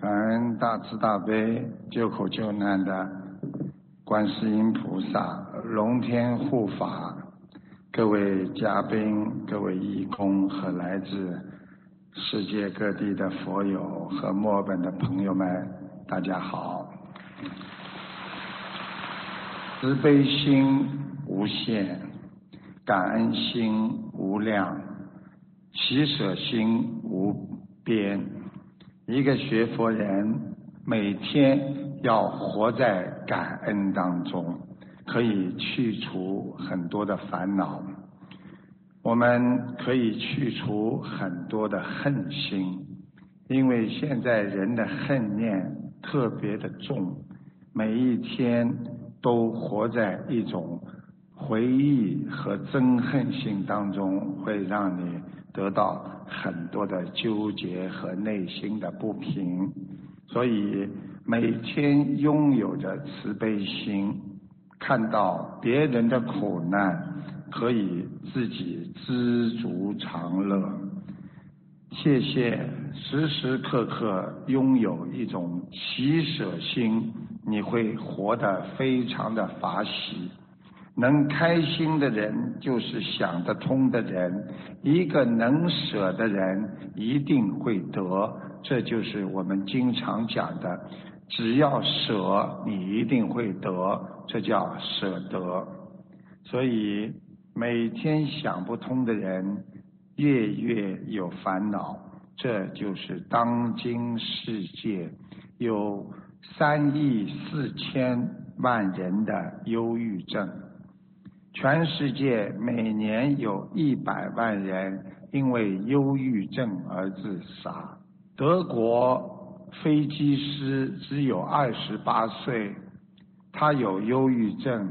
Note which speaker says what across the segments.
Speaker 1: 感恩大慈大悲救苦救难的观世音菩萨、龙天护法，各位嘉宾、各位义工和来自世界各地的佛友和墨尔本的朋友们，大家好。慈悲心无限，感恩心无量，喜舍心无边。一个学佛人每天要活在感恩当中，可以去除很多的烦恼。我们可以去除很多的恨心，因为现在人的恨念特别的重，每一天都活在一种回忆和憎恨心当中，会让你。得到很多的纠结和内心的不平，所以每天拥有着慈悲心，看到别人的苦难，可以自己知足常乐。谢谢，时时刻刻拥有一种喜舍心，你会活得非常的法喜。能开心的人就是想得通的人，一个能舍的人一定会得，这就是我们经常讲的，只要舍，你一定会得，这叫舍得。所以每天想不通的人，月月有烦恼，这就是当今世界有三亿四千万人的忧郁症。全世界每年有一百万人因为忧郁症而自杀。德国飞机师只有二十八岁，他有忧郁症，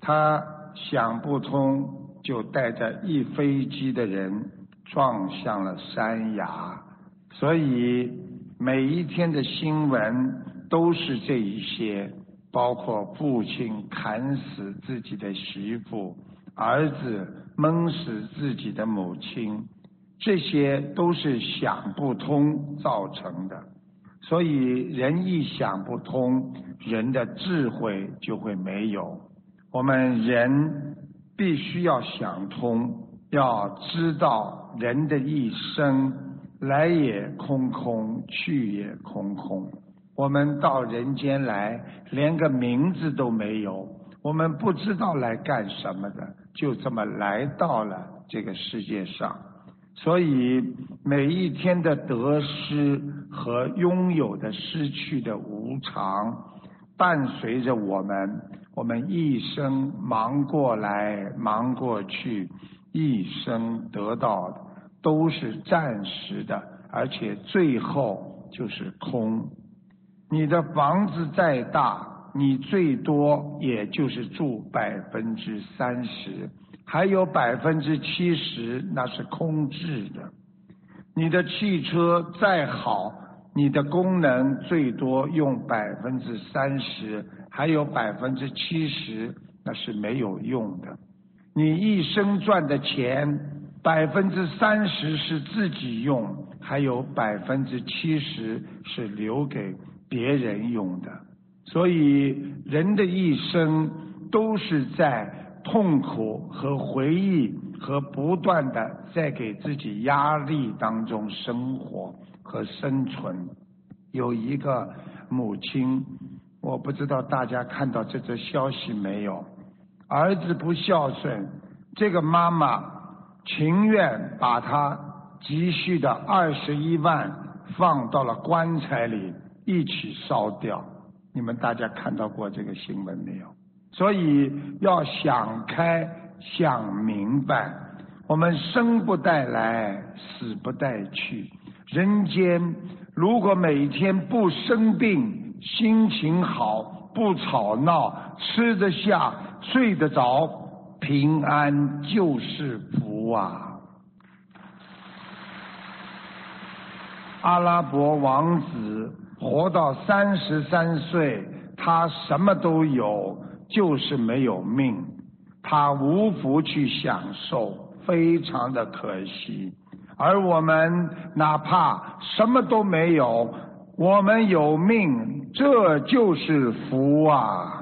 Speaker 1: 他想不通，就带着一飞机的人撞向了山崖。所以每一天的新闻都是这一些。包括父亲砍死自己的媳妇，儿子闷死自己的母亲，这些都是想不通造成的。所以人一想不通，人的智慧就会没有。我们人必须要想通，要知道人的一生来也空空，去也空空。我们到人间来，连个名字都没有，我们不知道来干什么的，就这么来到了这个世界上。所以每一天的得失和拥有的失去的无常，伴随着我们，我们一生忙过来忙过去，一生得到的都是暂时的，而且最后就是空。你的房子再大，你最多也就是住百分之三十，还有百分之七十那是空置的。你的汽车再好，你的功能最多用百分之三十，还有百分之七十那是没有用的。你一生赚的钱，百分之三十是自己用，还有百分之七十是留给。别人用的，所以人的一生都是在痛苦和回忆和不断的在给自己压力当中生活和生存。有一个母亲，我不知道大家看到这则消息没有？儿子不孝顺，这个妈妈情愿把他积蓄的二十一万放到了棺材里。一起烧掉，你们大家看到过这个新闻没有？所以要想开、想明白，我们生不带来，死不带去。人间如果每天不生病，心情好，不吵闹，吃得下，睡得着，平安就是福啊！阿拉伯王子。活到三十三岁，他什么都有，就是没有命，他无福去享受，非常的可惜。而我们哪怕什么都没有，我们有命，这就是福啊！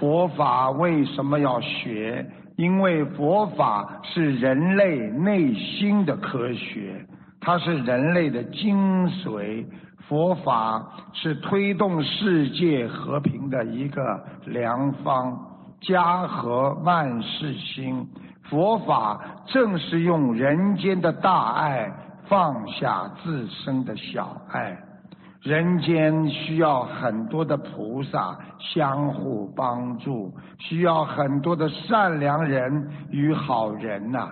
Speaker 1: 佛法为什么要学？因为佛法是人类内心的科学，它是人类的精髓。佛法是推动世界和平的一个良方，家和万事兴。佛法正是用人间的大爱放下自身的小爱。人间需要很多的菩萨相互帮助，需要很多的善良人与好人呐，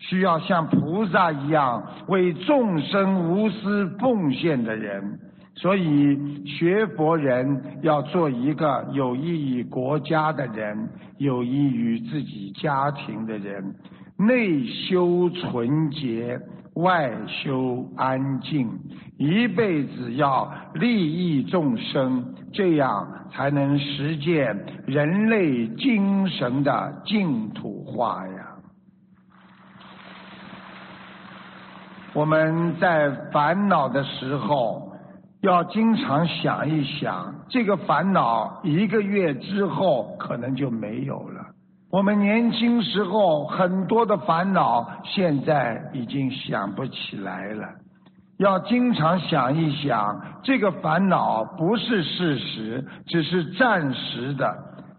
Speaker 1: 需要像菩萨一样为众生无私奉献的人。所以，学佛人要做一个有益于国家的人，有益于自己家庭的人，内修纯洁。外修安静，一辈子要利益众生，这样才能实现人类精神的净土化呀。我们在烦恼的时候，要经常想一想，这个烦恼一个月之后可能就没有了。我们年轻时候很多的烦恼，现在已经想不起来了。要经常想一想，这个烦恼不是事实，只是暂时的。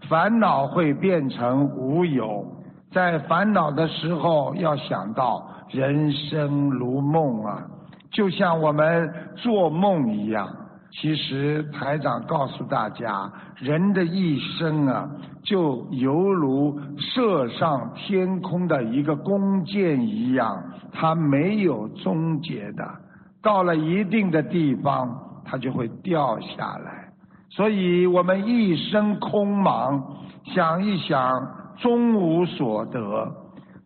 Speaker 1: 烦恼会变成无有，在烦恼的时候要想到人生如梦啊，就像我们做梦一样。其实台长告诉大家，人的一生啊，就犹如射上天空的一个弓箭一样，它没有终结的。到了一定的地方，它就会掉下来。所以我们一生空忙，想一想，终无所得。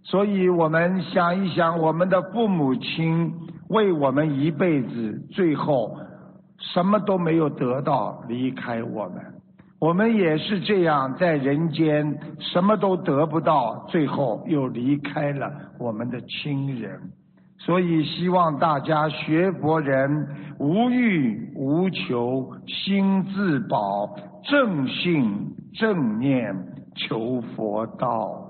Speaker 1: 所以我们想一想，我们的父母亲为我们一辈子，最后。什么都没有得到，离开我们，我们也是这样，在人间什么都得不到，最后又离开了我们的亲人。所以希望大家学佛人无欲无求，心自保，正信正念，求佛道。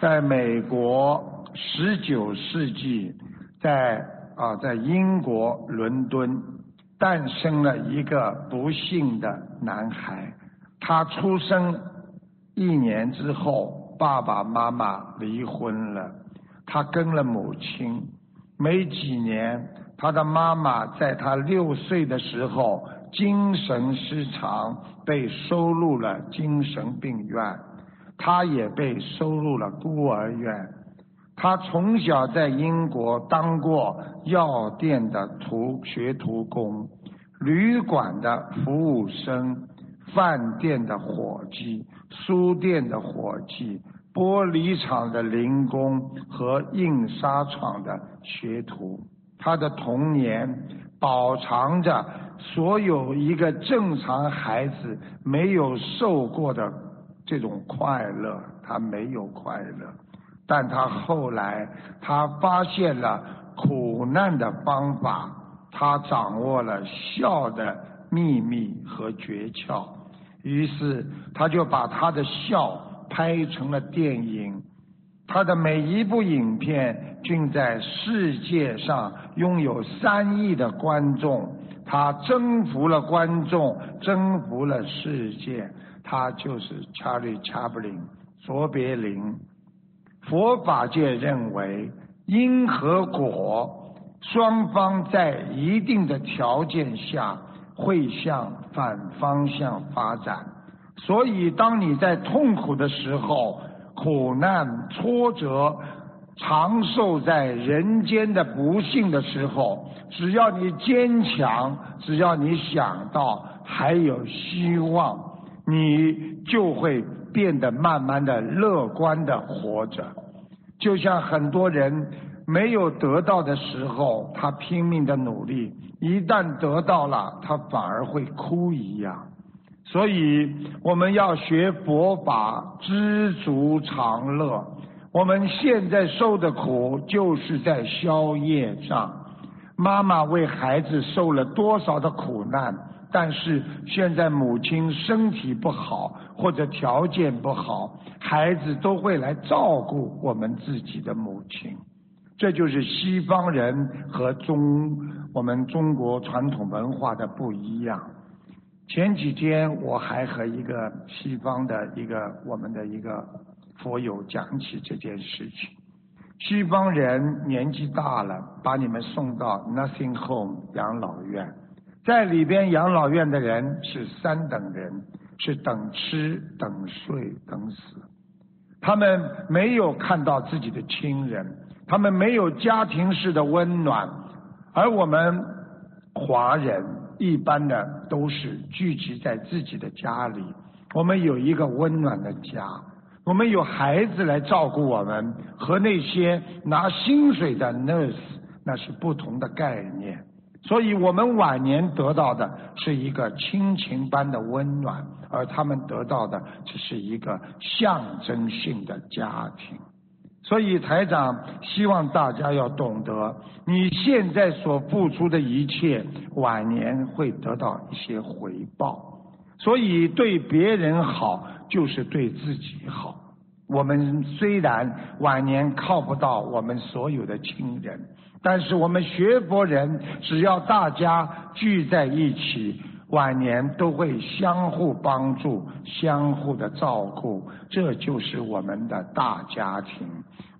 Speaker 1: 在美国，十九世纪，在。啊，在英国伦敦诞生了一个不幸的男孩。他出生一年之后，爸爸妈妈离婚了，他跟了母亲。没几年，他的妈妈在他六岁的时候精神失常，被收入了精神病院。他也被收入了孤儿院。他从小在英国当过药店的徒学徒工、旅馆的服务生、饭店的伙计、书店的伙计、玻璃厂的零工和印刷厂的学徒。他的童年饱尝着所有一个正常孩子没有受过的这种快乐，他没有快乐。但他后来，他发现了苦难的方法，他掌握了笑的秘密和诀窍，于是他就把他的笑拍成了电影，他的每一部影片均在世界上拥有三亿的观众，他征服了观众，征服了世界，他就是查理·查布林，卓别林。佛法界认为，因和果双方在一定的条件下会向反方向发展。所以，当你在痛苦的时候、苦难、挫折、长寿在人间的不幸的时候，只要你坚强，只要你想到还有希望，你就会。变得慢慢的乐观的活着，就像很多人没有得到的时候，他拼命的努力；一旦得到了，他反而会哭一样。所以我们要学佛法，知足常乐。我们现在受的苦，就是在消业障。妈妈为孩子受了多少的苦难？但是现在母亲身体不好或者条件不好，孩子都会来照顾我们自己的母亲。这就是西方人和中我们中国传统文化的不一样。前几天我还和一个西方的一个我们的一个佛友讲起这件事情。西方人年纪大了，把你们送到 Nothing Home 养老院。在里边养老院的人是三等人，是等吃、等睡、等死。他们没有看到自己的亲人，他们没有家庭式的温暖，而我们华人一般的都是聚集在自己的家里，我们有一个温暖的家，我们有孩子来照顾我们，和那些拿薪水的 nurse 那是不同的概念。所以我们晚年得到的是一个亲情般的温暖，而他们得到的只是一个象征性的家庭。所以台长希望大家要懂得，你现在所付出的一切，晚年会得到一些回报。所以对别人好，就是对自己好。我们虽然晚年靠不到我们所有的亲人。但是我们学佛人，只要大家聚在一起，晚年都会相互帮助、相互的照顾，这就是我们的大家庭。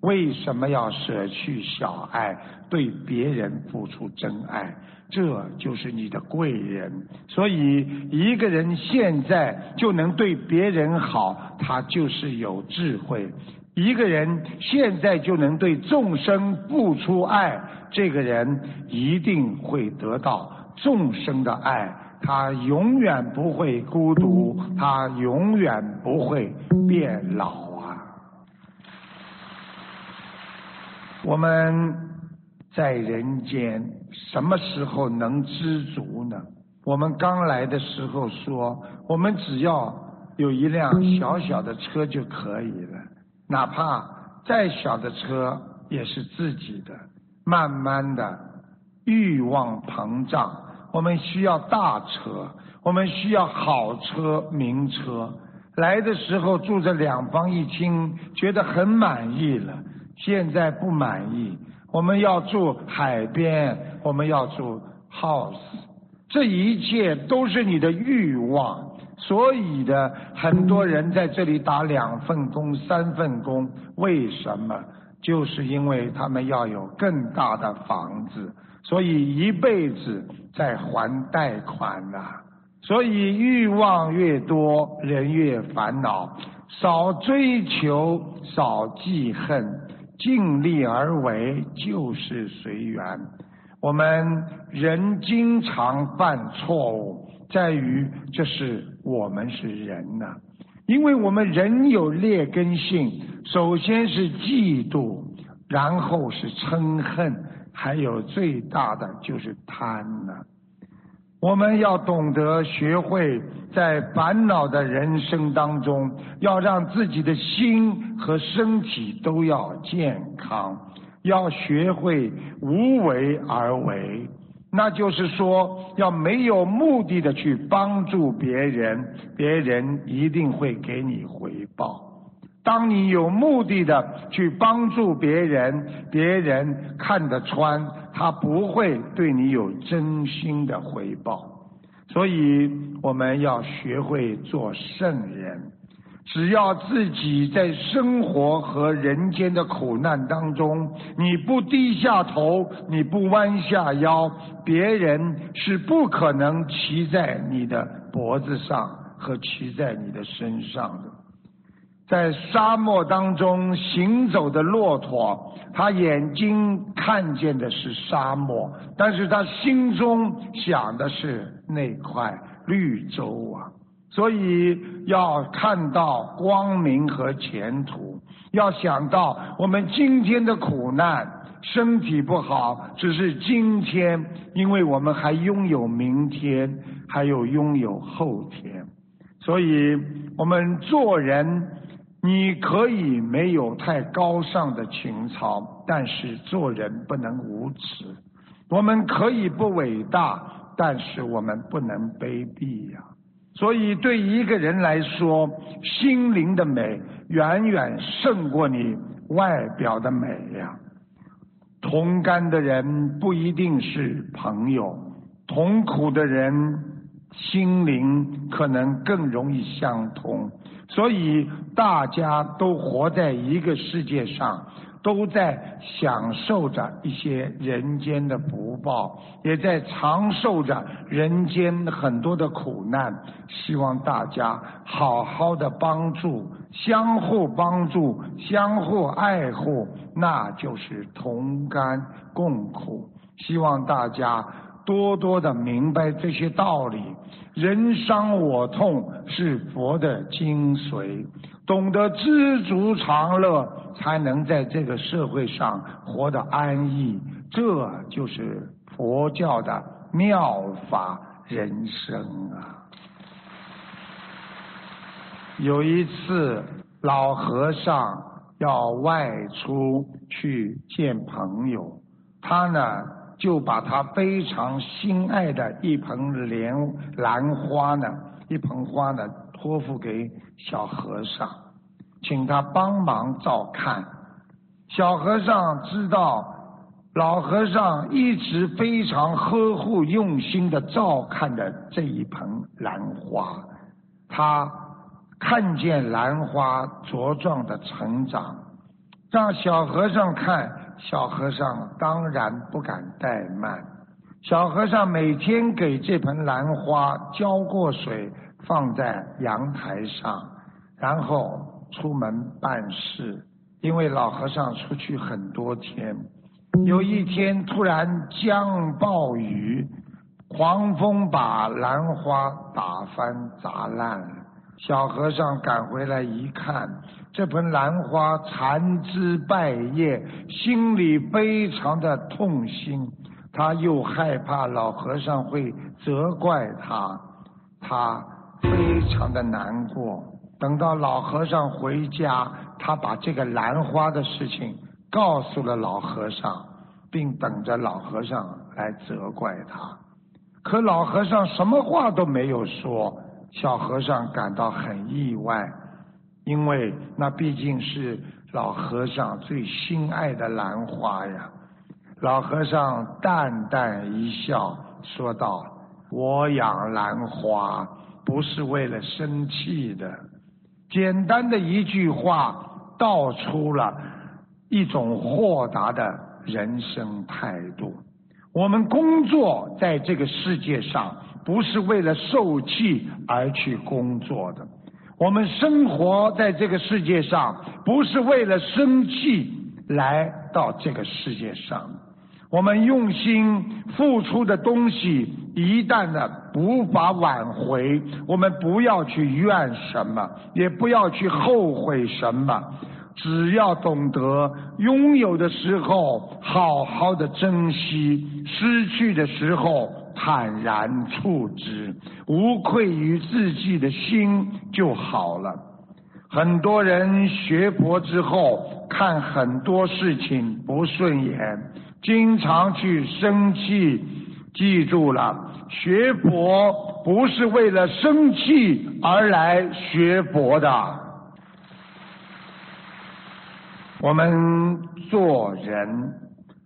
Speaker 1: 为什么要舍去小爱，对别人付出真爱？这就是你的贵人。所以，一个人现在就能对别人好，他就是有智慧。一个人现在就能对众生付出爱，这个人一定会得到众生的爱，他永远不会孤独，他永远不会变老啊！我们在人间什么时候能知足呢？我们刚来的时候说，我们只要有一辆小小的车就可以了。哪怕再小的车也是自己的，慢慢的欲望膨胀，我们需要大车，我们需要好车、名车。来的时候住着两房一厅，觉得很满意了，现在不满意，我们要住海边，我们要住 house，这一切都是你的欲望。所以的很多人在这里打两份工、三份工，为什么？就是因为他们要有更大的房子，所以一辈子在还贷款呐。所以欲望越多，人越烦恼。少追求，少记恨，尽力而为，就是随缘。我们人经常犯错误。在于，这是我们是人呐，因为我们人有劣根性，首先是嫉妒，然后是嗔恨，还有最大的就是贪呢。我们要懂得学会在烦恼的人生当中，要让自己的心和身体都要健康，要学会无为而为。那就是说，要没有目的的去帮助别人，别人一定会给你回报。当你有目的的去帮助别人，别人看得穿，他不会对你有真心的回报。所以，我们要学会做圣人。只要自己在生活和人间的苦难当中，你不低下头，你不弯下腰，别人是不可能骑在你的脖子上和骑在你的身上的。在沙漠当中行走的骆驼，他眼睛看见的是沙漠，但是他心中想的是那块绿洲啊。所以要看到光明和前途，要想到我们今天的苦难，身体不好只是今天，因为我们还拥有明天，还有拥有后天。所以我们做人你可以没有太高尚的情操，但是做人不能无耻。我们可以不伟大，但是我们不能卑鄙呀。所以，对一个人来说，心灵的美远远胜过你外表的美呀。同甘的人不一定是朋友，同苦的人心灵可能更容易相通。所以，大家都活在一个世界上。都在享受着一些人间的福报，也在承受着人间很多的苦难。希望大家好好的帮助，相互帮助，相互爱护，那就是同甘共苦。希望大家多多的明白这些道理。人伤我痛是佛的精髓，懂得知足常乐。才能在这个社会上活得安逸，这就是佛教的妙法人生啊！有一次，老和尚要外出去见朋友，他呢就把他非常心爱的一盆莲兰花呢，一盆花呢托付给小和尚。请他帮忙照看。小和尚知道老和尚一直非常呵护、用心的照看着这一盆兰花。他看见兰花茁壮的成长，让小和尚看，小和尚当然不敢怠慢。小和尚每天给这盆兰花浇过水，放在阳台上，然后。出门办事，因为老和尚出去很多天，有一天突然降暴雨，狂风把兰花打翻砸烂。小和尚赶回来一看，这盆兰花残枝败叶，心里非常的痛心。他又害怕老和尚会责怪他，他非常的难过。等到老和尚回家，他把这个兰花的事情告诉了老和尚，并等着老和尚来责怪他。可老和尚什么话都没有说，小和尚感到很意外，因为那毕竟是老和尚最心爱的兰花呀。老和尚淡淡一笑，说道：“我养兰花不是为了生气的。”简单的一句话，道出了一种豁达的人生态度。我们工作在这个世界上，不是为了受气而去工作的；我们生活在这个世界上，不是为了生气来到这个世界上。我们用心付出的东西，一旦呢无法挽回，我们不要去怨什么，也不要去后悔什么，只要懂得拥有的时候好好的珍惜，失去的时候坦然处之，无愧于自己的心就好了。很多人学佛之后，看很多事情不顺眼。经常去生气，记住了，学佛不是为了生气而来学佛的。我们做人，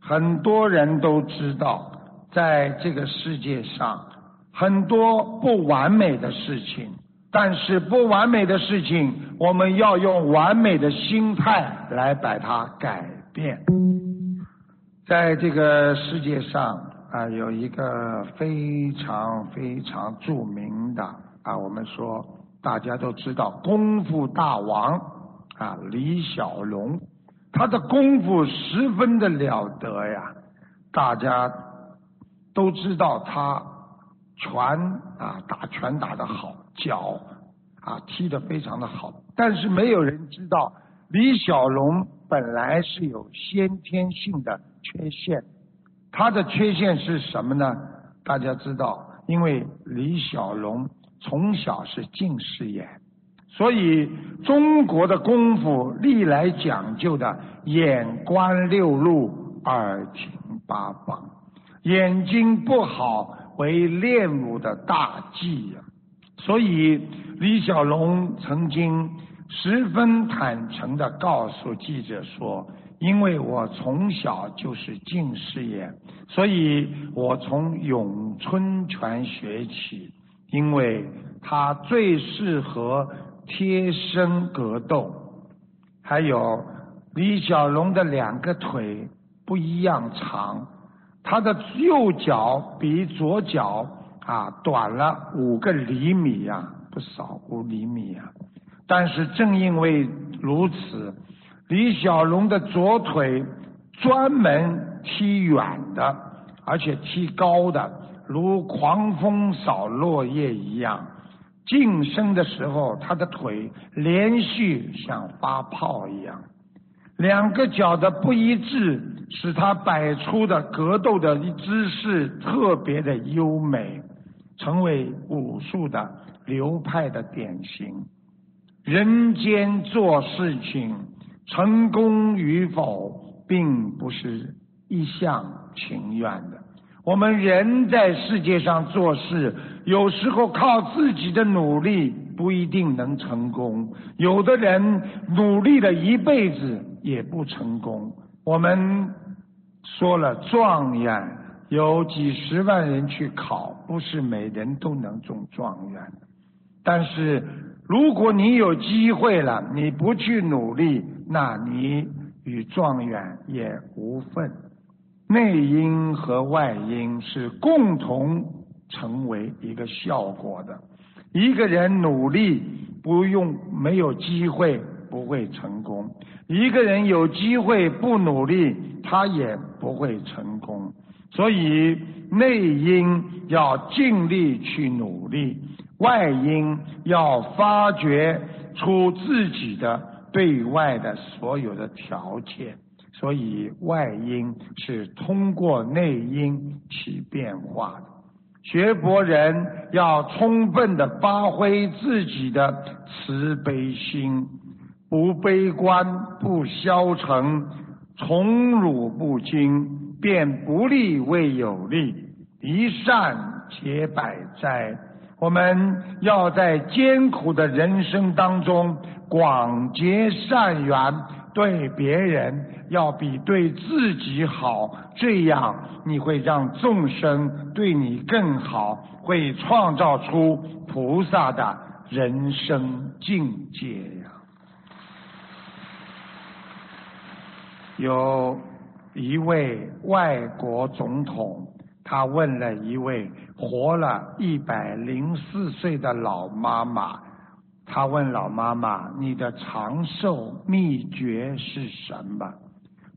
Speaker 1: 很多人都知道，在这个世界上，很多不完美的事情，但是不完美的事情，我们要用完美的心态来把它改变。在这个世界上啊，有一个非常非常著名的啊，我们说大家都知道功夫大王啊，李小龙，他的功夫十分的了得呀，大家都知道他拳啊打拳打得好，脚啊踢得非常的好，但是没有人知道李小龙本来是有先天性的。缺陷，他的缺陷是什么呢？大家知道，因为李小龙从小是近视眼，所以中国的功夫历来讲究的眼观六路，耳听八方。眼睛不好为练武的大忌呀。所以李小龙曾经十分坦诚的告诉记者说：“因为我从小就是近视眼，所以我从咏春拳学起，因为它最适合贴身格斗。还有李小龙的两个腿不一样长，他的右脚比左脚。”啊，短了五个厘米呀，不少五厘米呀。但是正因为如此，李小龙的左腿专门踢远的，而且踢高的，如狂风扫落叶一样。晋升的时候，他的腿连续像发炮一样。两个脚的不一致，使他摆出的格斗的姿势特别的优美。成为武术的流派的典型。人间做事情，成功与否，并不是一厢情愿的。我们人在世界上做事，有时候靠自己的努力不一定能成功，有的人努力了一辈子也不成功。我们说了状元。有几十万人去考，不是每人都能中状元。但是如果你有机会了，你不去努力，那你与状元也无份。内因和外因是共同成为一个效果的。一个人努力不用没有机会不会成功，一个人有机会不努力他也不会成功。所以内因要尽力去努力，外因要发掘出自己的对外的所有的条件。所以外因是通过内因起变化的。学佛人要充分的发挥自己的慈悲心，不悲观，不消沉，宠辱不惊。便不利为有利，一善解百灾。我们要在艰苦的人生当中广结善缘，对别人要比对自己好，这样你会让众生对你更好，会创造出菩萨的人生境界呀。有。一位外国总统，他问了一位活了一百零四岁的老妈妈，他问老妈妈：“你的长寿秘诀是什么？”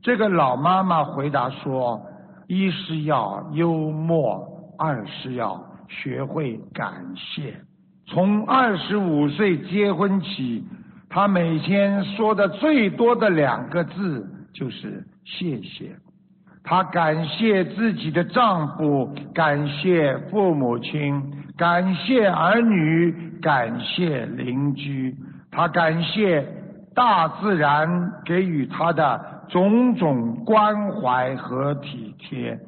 Speaker 1: 这个老妈妈回答说：“一是要幽默，二是要学会感谢。从二十五岁结婚起，她每天说的最多的两个字就是。”谢谢，她感谢自己的丈夫，感谢父母亲，感谢儿女，感谢邻居，她感谢大自然给予她的种种关怀和体贴，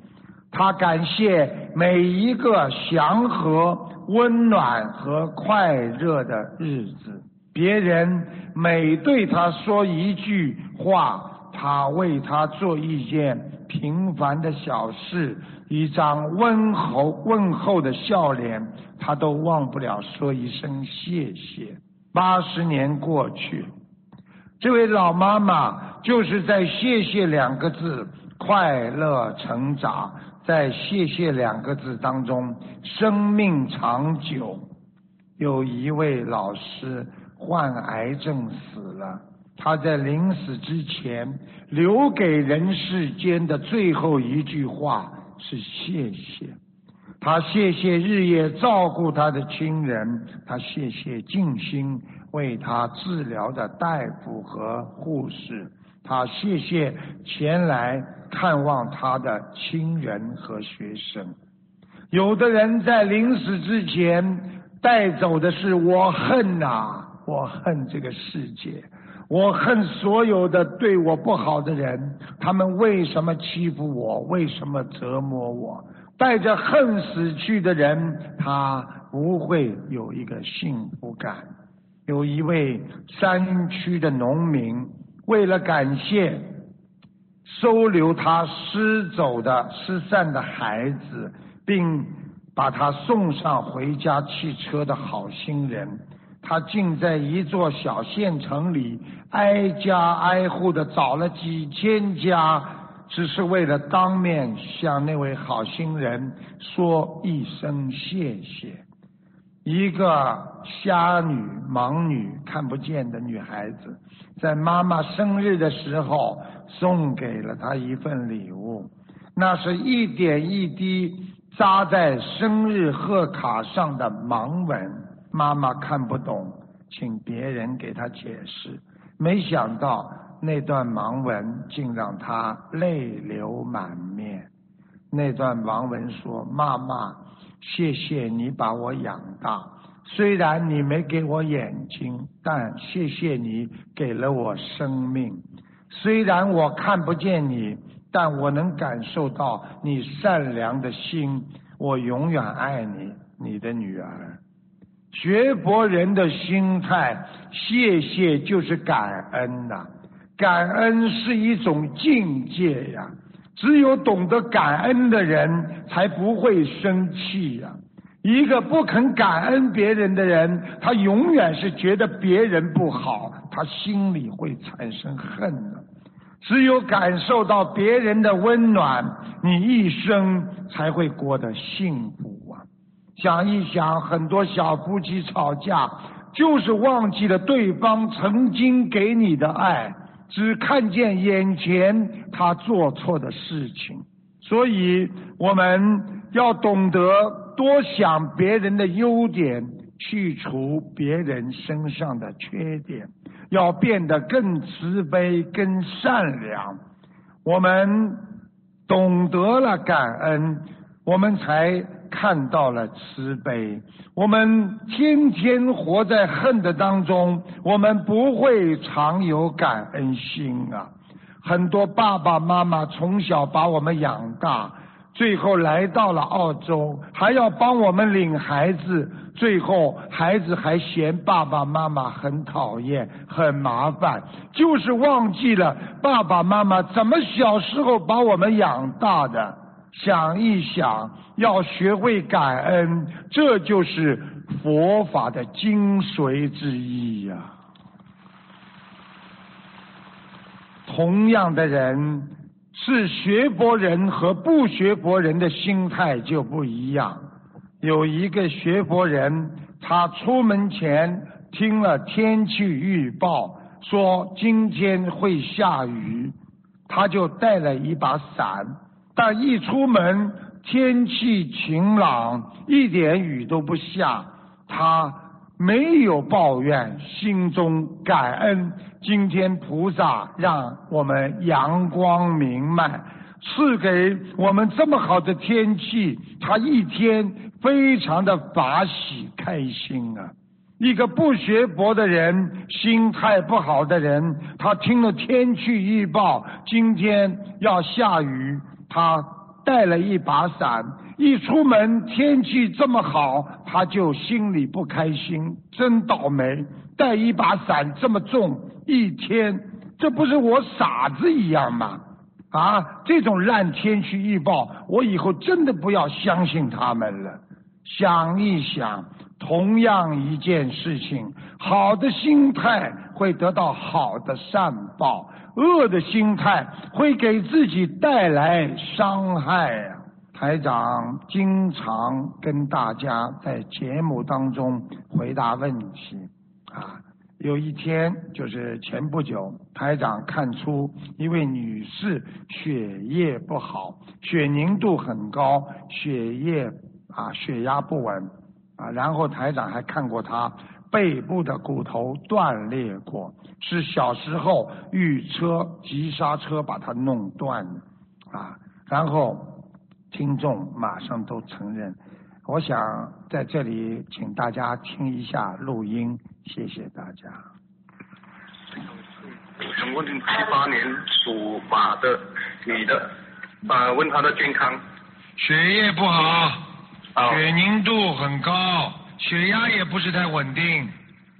Speaker 1: 她感谢每一个祥和、温暖和快乐的日子。别人每对她说一句话。他为他做一件平凡的小事，一张温厚问候的笑脸，他都忘不了说一声谢谢。八十年过去，这位老妈妈就是在“谢谢”两个字快乐成长，在“谢谢”两个字当中生命长久。有一位老师患癌症死了。他在临死之前留给人世间的最后一句话是谢谢。他谢谢日夜照顾他的亲人，他谢谢尽心为他治疗的大夫和护士，他谢谢前来看望他的亲人和学生。有的人在临死之前带走的是我恨呐。我恨这个世界，我恨所有的对我不好的人，他们为什么欺负我？为什么折磨我？带着恨死去的人，他不会有一个幸福感。有一位山区的农民，为了感谢收留他失走的失散的孩子，并把他送上回家汽车的好心人，他竟在一座小县城里挨家挨户的找了几千家，只是为了当面向那位好心人说一声谢谢。一个瞎女、盲女、看不见的女孩子，在妈妈生日的时候送给了她一份礼物，那是一点一滴扎在生日贺卡上的盲文。妈妈看不懂，请别人给她解释。没想到那段盲文竟让她泪流满面。那段盲文说：“妈妈。”谢谢你把我养大，虽然你没给我眼睛，但谢谢你给了我生命。虽然我看不见你，但我能感受到你善良的心。我永远爱你，你的女儿。学佛人的心态，谢谢就是感恩呐，感恩是一种境界呀。只有懂得感恩的人，才不会生气呀。一个不肯感恩别人的人，他永远是觉得别人不好，他心里会产生恨的。只有感受到别人的温暖，你一生才会过得幸福！想一想，很多小夫妻吵架，就是忘记了对方曾经给你的爱。只看见眼前他做错的事情，所以我们要懂得多想别人的优点，去除别人身上的缺点，要变得更慈悲、更善良。我们懂得了感恩，我们才。看到了慈悲，我们天天活在恨的当中，我们不会常有感恩心啊！很多爸爸妈妈从小把我们养大，最后来到了澳洲，还要帮我们领孩子，最后孩子还嫌爸爸妈妈很讨厌、很麻烦，就是忘记了爸爸妈妈怎么小时候把我们养大的。想一想，要学会感恩，这就是佛法的精髓之一呀。同样的人，是学佛人和不学佛人的心态就不一样。有一个学佛人，他出门前听了天气预报，说今天会下雨，他就带了一把伞。但一出门，天气晴朗，一点雨都不下，他没有抱怨，心中感恩。今天菩萨让我们阳光明媚，赐给我们这么好的天气，他一天非常的法喜开心啊！一个不学佛的人，心态不好的人，他听了天气预报，今天要下雨。他带了一把伞，一出门天气这么好，他就心里不开心，真倒霉！带一把伞这么重，一天，这不是我傻子一样吗？啊，这种烂天气预报，我以后真的不要相信他们了。想一想，同样一件事情，好的心态会得到好的善报。恶的心态会给自己带来伤害呀！台长经常跟大家在节目当中回答问题啊。有一天，就是前不久，台长看出一位女士血液不好，血凝度很高，血液啊血压不稳啊。然后台长还看过她背部的骨头断裂过。是小时候遇车急刹车把它弄断的啊，然后听众马上都承认，我想在这里请大家听一下录音，谢谢大家。
Speaker 2: 我想问七八年属马的女的，啊，问她的健康。
Speaker 1: 血液不好，
Speaker 2: 啊
Speaker 1: 血凝度很高，血压也不是太稳定，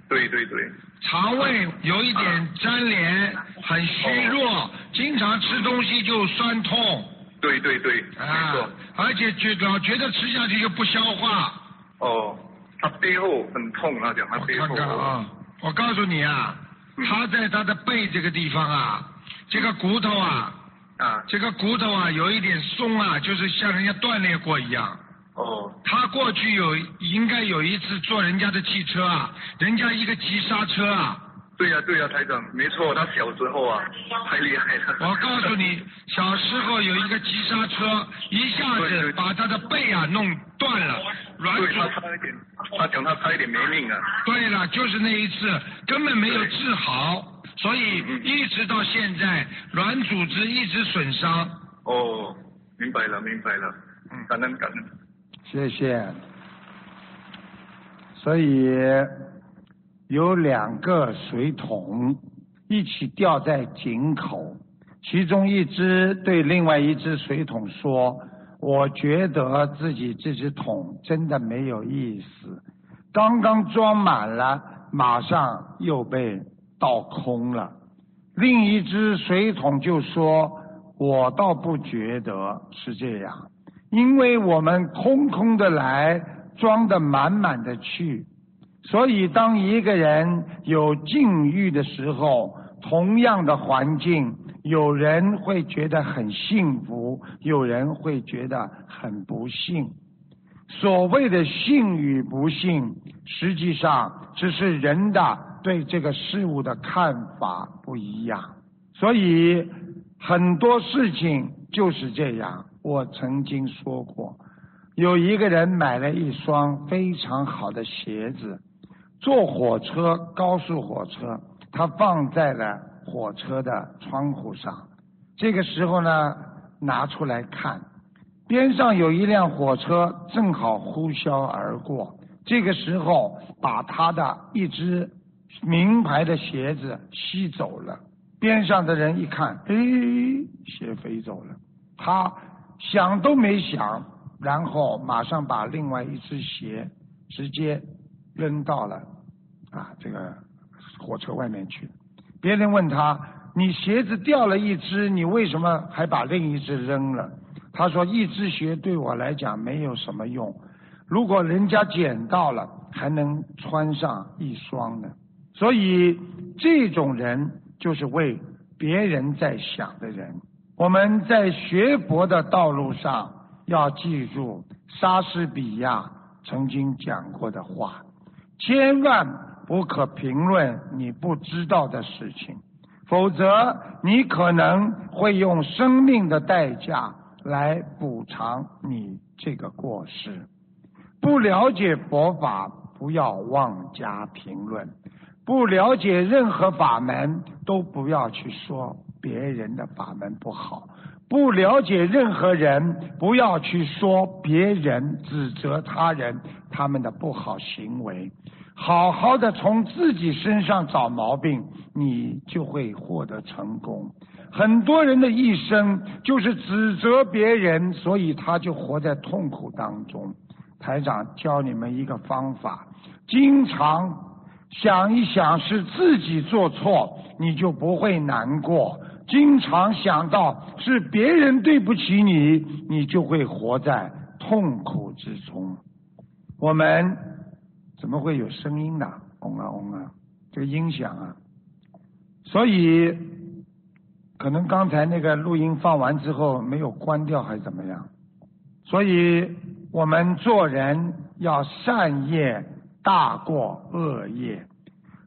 Speaker 2: 对对对，
Speaker 1: 肠胃有一点粘连，很虚弱，经常吃东西就酸痛
Speaker 2: 对对对，没
Speaker 1: 啊
Speaker 2: 错。，
Speaker 1: 而且觉老觉得吃下去就不消化。
Speaker 2: 哦，他背后很痛，她讲她
Speaker 1: 我
Speaker 2: 背后。
Speaker 1: 看看啊，我告诉你啊，
Speaker 2: 嗯
Speaker 1: 他在他的背这个地方啊，这个骨头啊，
Speaker 2: 啊，
Speaker 1: 这个骨头啊有一点松啊，就是像人家锻炼过一样。
Speaker 2: 哦，
Speaker 1: 他过去有应该有一次坐人家的汽车啊，人家一个急刹车啊，
Speaker 2: 对呀、对呀、台长，没错，他小时候啊，太厉害了。
Speaker 1: 我告诉你，小时候有一个急刹车，一下子把他的背啊弄断了，软组。
Speaker 2: 差一点，他讲他差一点没命啊。
Speaker 1: 对了，就是那一次根本没有治好，所以
Speaker 2: 嗯
Speaker 1: 一直到现在软组织一直损伤。
Speaker 2: 哦，明白了，明白了。
Speaker 1: 嗯
Speaker 2: 感恩感恩。
Speaker 1: 谢谢。所以有两个水桶一起吊在井口，其中一只对另外一只水桶说：“我觉得自己这只桶真的没有意思，刚刚装满了，马上又被倒空了。”另一只水桶就说：“我倒不觉得是这样。”因为我们空空的来，装的满满的去，所以当一个人有境遇的时候，同样的环境，有人会觉得很幸福，有人会觉得很不幸。所谓的幸与不幸，实际上只是人的对这个事物的看法不一样。所以很多事情就是这样。我曾经说过，有一个人买了一双非常好的鞋子，坐火车，高速火车，他放在了火车的窗户上。这个时候呢，拿出来看，边上有一辆火车正好呼啸而过。这个时候，把他的一只名牌的鞋子吸走了。边上的人一看，哎，鞋飞走了。他想都没想，然后马上把另外一只鞋直接扔到了啊这个火车外面去。别人问他：“你鞋子掉了一只，你为什么还把另一只扔了？”他说：“一只鞋对我来讲没有什么用，如果人家捡到了，还能穿上一双呢。”所以这种人就是为别人在想的人。我们在学佛的道路上要记住莎士比亚曾经讲过的话，千万不可评论你不知道的事情，否则你可能会用生命的代价来补偿你这个过失。不了解佛法，不要妄加评论；不了解任何法门，都不要去说别人的法门不好。不了解任何人，不要去说别人，指责他人他们的不好行为。好好的从自己身上找毛病，你就会获得成功。很多人的一生就是指责别人，所以他就活在痛苦当中。台长教你们一个方法，经常想一想是自己做错，你就不会难过。经常想到是别人对不起你，你就会活在痛苦之中。我们怎么会有声音呢？嗡啊嗡啊，这个音响啊，所以可能刚才那个录音放完之后没有关掉，还是怎么样？所以我们做人要善业大过恶业。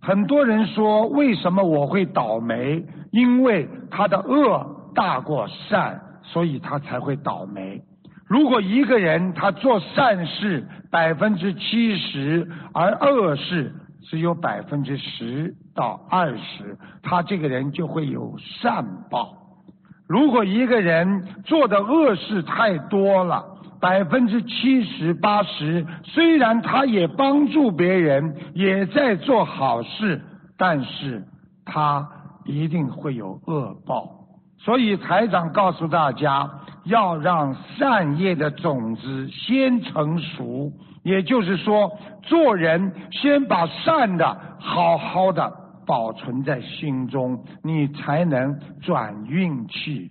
Speaker 1: 很多人说，为什么我会倒霉？因为他的恶大过善，所以他才会倒霉。如果一个人他做善事百分之七十，而恶事只有百分之十到二十，他这个人就会有善报。如果一个人做的恶事太多了，百分之七十八十，虽然他也帮助别人，也在做好事，但是他一定会有恶报。所以台长告诉大家，要让善业的种子先成熟，也就是说，做人先把善的好好的保存在心中，你才能转运气。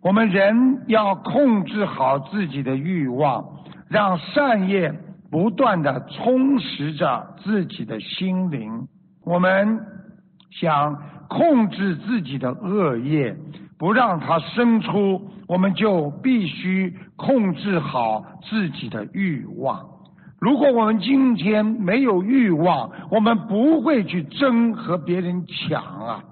Speaker 1: 我们人要控制好自己的欲望，让善业不断的充实着自己的心灵。我们想控制自己的恶业，不让它生出，我们就必须控制好自己的欲望。如果我们今天没有欲望，我们不会去争和别人抢啊。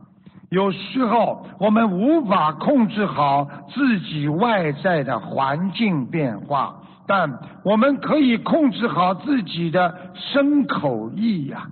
Speaker 1: 有时候我们无法控制好自己外在的环境变化，但我们可以控制好自己的身口意呀。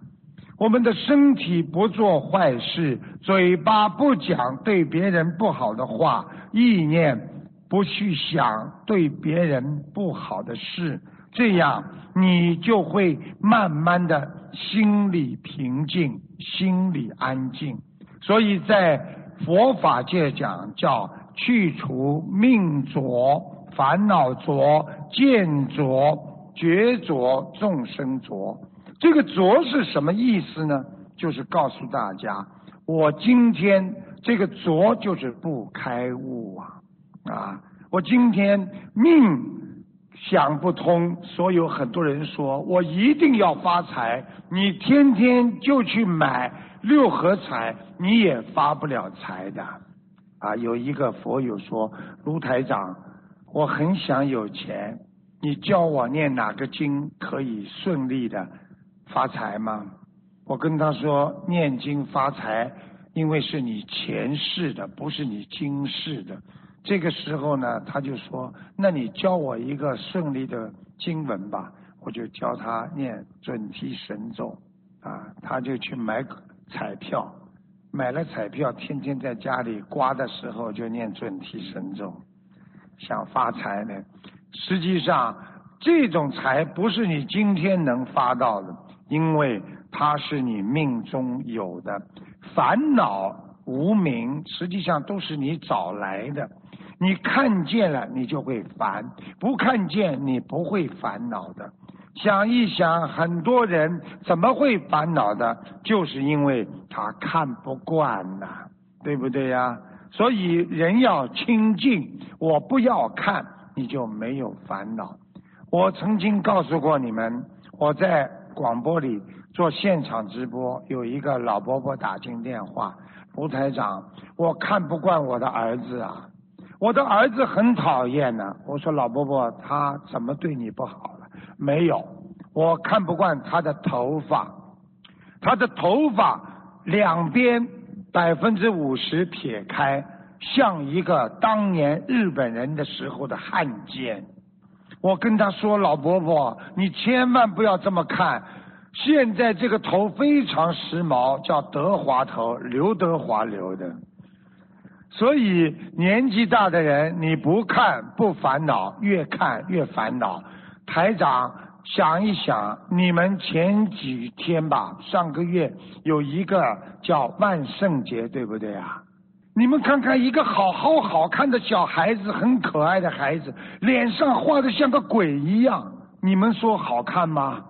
Speaker 1: 我们的身体不做坏事，嘴巴不讲对别人不好的话，意念不去想对别人不好的事，这样你就会慢慢的心里平静，心里安静。所以在佛法界讲叫去除命浊、烦恼浊、见浊、觉浊、众生浊。这个浊是什么意思呢？就是告诉大家，我今天这个浊就是不开悟啊啊！我今天命想不通，所以有很多人说我一定要发财，你天天就去买。六合彩你也发不了财的啊！有一个佛友说：“卢台长，我很想有钱，你教我念哪个经可以顺利的发财吗？”我跟他说：“念经发财，因为是你前世的，不是你今世的。”这个时候呢，他就说：“那你教我一个顺利的经文吧。”我就教他念准提神咒啊，他就去买。彩票买了彩票，天天在家里刮的时候就念准提神咒，想发财呢。实际上，这种财不是你今天能发到的，因为它是你命中有的。烦恼无名，实际上都是你找来的。你看见了，你就会烦；不看见，你不会烦恼的。想一想，很多人怎么会烦恼的？就是因为他看不惯呐，对不对呀？所以人要清净，我不要看，你就没有烦恼。我曾经告诉过你们，我在广播里做现场直播，有一个老伯伯打进电话，吴台长，我看不惯我的儿子啊，我的儿子很讨厌呢。我说老伯伯，他怎么对你不好了？没有，我看不惯他的头发，他的头发两边百分之五十撇开，像一个当年日本人的时候的汉奸。我跟他说：“老伯伯，你千万不要这么看，现在这个头非常时髦，叫德华头，刘德华留的。所以年纪大的人，你不看不烦恼，越看越烦恼。”台长，想一想，你们前几天吧，上个月有一个叫万圣节，对不对啊？你们看看，一个好好好看的小孩子，很可爱的孩子，脸上画的像个鬼一样，你们说好看吗？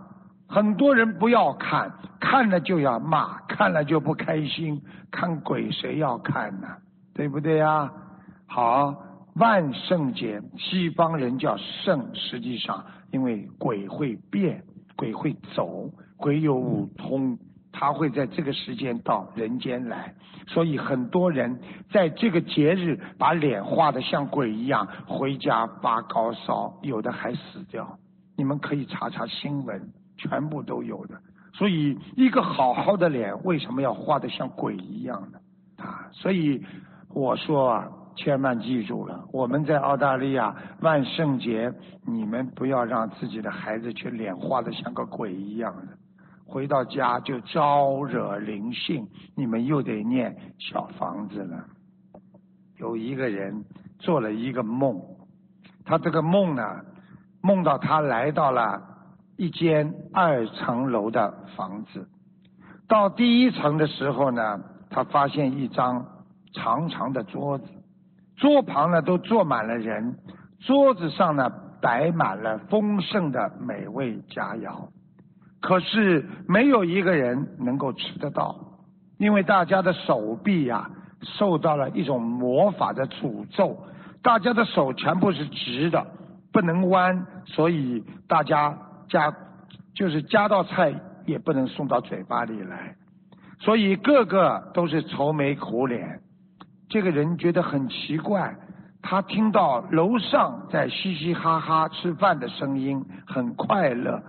Speaker 1: 很多人不要看，看了就要骂，看了就不开心，看鬼谁要看呢？对不对呀？好，万圣节，西方人叫圣，实际上。因为鬼会变，鬼会走，鬼有五通，他会在这个时间到人间来，所以很多人在这个节日把脸画的像鬼一样，回家发高烧，有的还死掉。你们可以查查新闻，全部都有的。所以一个好好的脸，为什么要画的像鬼一样呢？啊，所以我说啊。千万记住了，我们在澳大利亚万圣节，你们不要让自己的孩子去脸画的像个鬼一样的，回到家就招惹灵性，你们又得念小房子了。有一个人做了一个梦，他这个梦呢，梦到他来到了一间二层楼的房子。到第一层的时候呢，他发现一张长长的桌子，桌旁呢都坐满了人，桌子上呢摆满了丰盛的美味佳肴，可是没有一个人能够吃得到，因为大家的手臂呀受到了一种魔法的诅咒，大家的手全部是直的。不能弯，所以大家夹就是夹到菜也不能送到嘴巴里来，所以个个都是愁眉苦脸。这个人觉得很奇怪，他听到楼上在嘻嘻哈哈吃饭的声音，很快乐，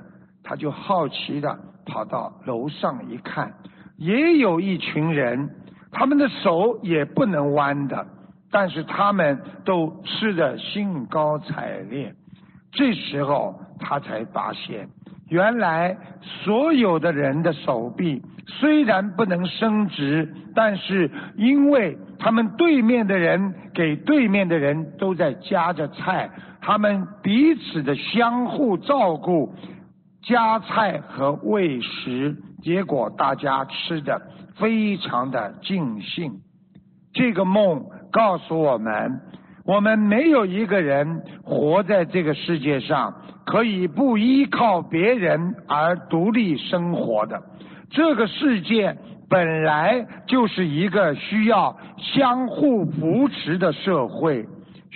Speaker 1: 他就好奇的跑到楼上一看，也有一群人，他们的手也不能弯的。但是他们都吃得兴高采烈，这时候他才发现，原来所有的人的手臂虽然不能伸直，但是因为他们对面的人给对面的人都在夹着菜，他们彼此的相互照顾，夹菜和喂食，结果大家吃的非常的尽兴。这个梦。告诉我们，我们没有一个人活在这个世界上可以不依靠别人而独立生活的。这个世界本来就是一个需要相互扶持的社会。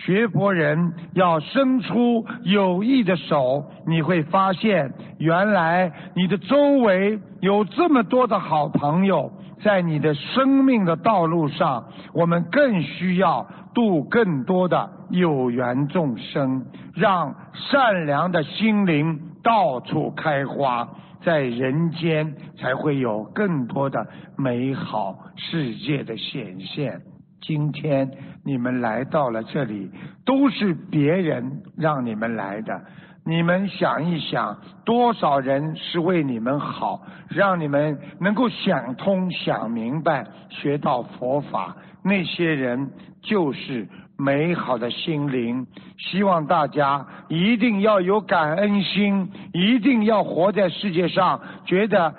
Speaker 1: 学佛人要伸出友谊的手，你会发现，原来你的周围有这么多的好朋友。在你的生命的道路上，我们更需要度更多的有缘众生，让善良的心灵到处开花，在人间才会有更多的美好世界的显现。今天你们来到了这里，都是别人让你们来的。你们想一想，多少人是为你们好，让你们能够想通、想明白、学到佛法？那些人就是美好的心灵。希望大家一定要有感恩心，一定要活在世界上，觉得。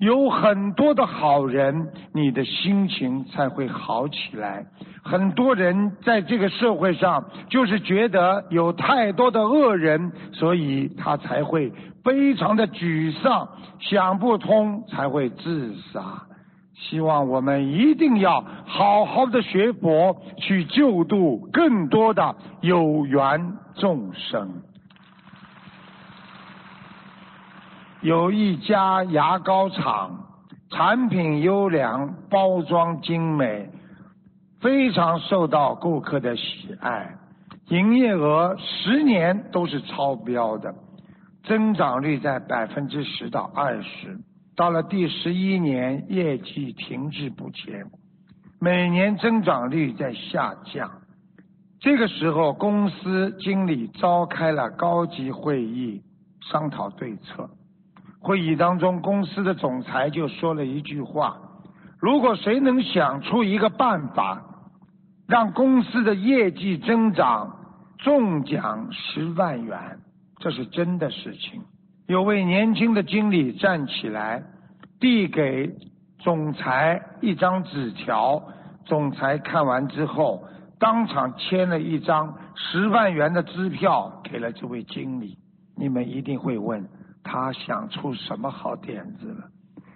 Speaker 1: 有很多的好人，你的心情才会好起来。很多人在这个社会上，就是觉得有太多的恶人，所以他才会非常的沮丧，想不通才会自杀。希望我们一定要好好的学佛，去救度更多的有缘众生。有一家牙膏厂，产品优良，包装精美，非常受到顾客的喜爱，营业额十年都是超标的，增长率在百分之十到二十，到了第十一年，业绩停滞不前，每年增长率在下降。这个时候，公司经理召开了高级会议，商讨对策。会议当中，公司的总裁就说了一句话：“如果谁能想出一个办法，让公司的业绩增长，中奖十万元，这是真的事情。”有位年轻的经理站起来，递给总裁一张纸条。总裁看完之后，当场签了一张十万元的支票给了这位经理。你们一定会问。他想出什么好点子了？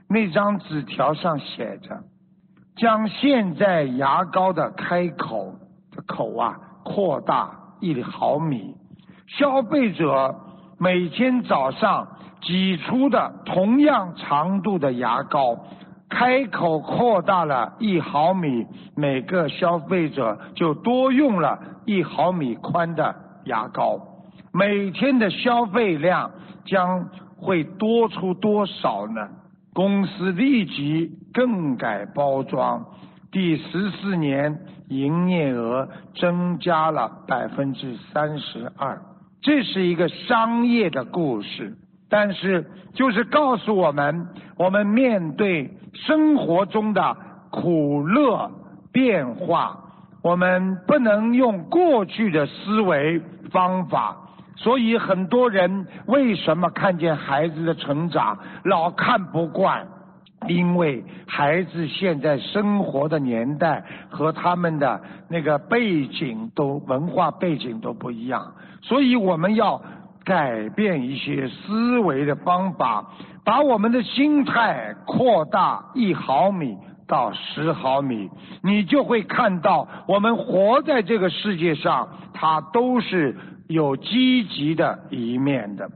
Speaker 1: 那张纸条上写着：将现在牙膏的开口的口啊扩大一毫米，消费者每天早上挤出的同样长度的牙膏，开口扩大了一毫米，每个消费者就多用了一毫米宽的牙膏，每天的消费量将。会多出多少呢？公司立即更改包装，第十四年营业额增加了百分之三十二。这是一个商业的故事，但是就是告诉我们，我们面对生活中的苦乐变化，我们不能用过去的思维方法。所以很多人为什么看见孩子的成长老看不惯？因为孩子现在生活的年代和他们的那个背景都文化背景都不一样，所以我们要改变一些思维的方法，把我们的心态扩大一毫米到十毫米，你就会看到我们活在这个世界上，它都是有积极的一面的。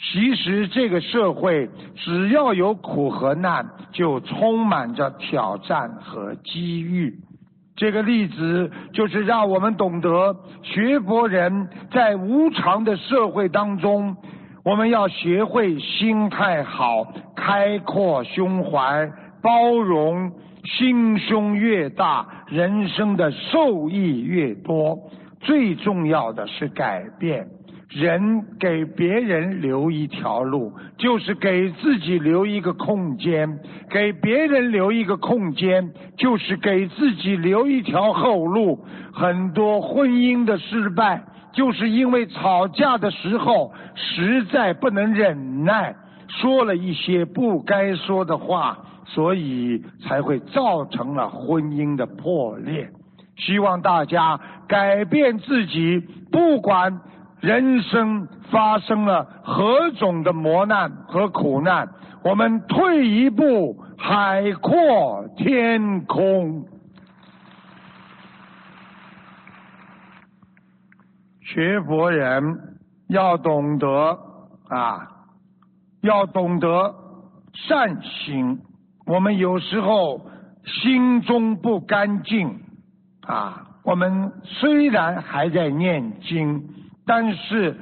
Speaker 1: 其实这个社会只要有苦和难，就充满着挑战和机遇。这个例子就是让我们懂得，学佛人在无常的社会当中，我们要学会心态好，开阔胸怀，包容，心胸越大，人生的受益越多。最重要的是改变。人给别人留一条路，就是给自己留一个空间；给别人留一个空间，就是给自己留一条后路。很多婚姻的失败，就是因为吵架的时候实在不能忍耐，说了一些不该说的话，所以才会造成了婚姻的破裂。希望大家改变自己，不管。人生发生了何种的磨难和苦难？我们退一步，海阔天空。学佛人要懂得啊，要懂得善行。我们有时候心中不干净啊，我们虽然还在念经。但是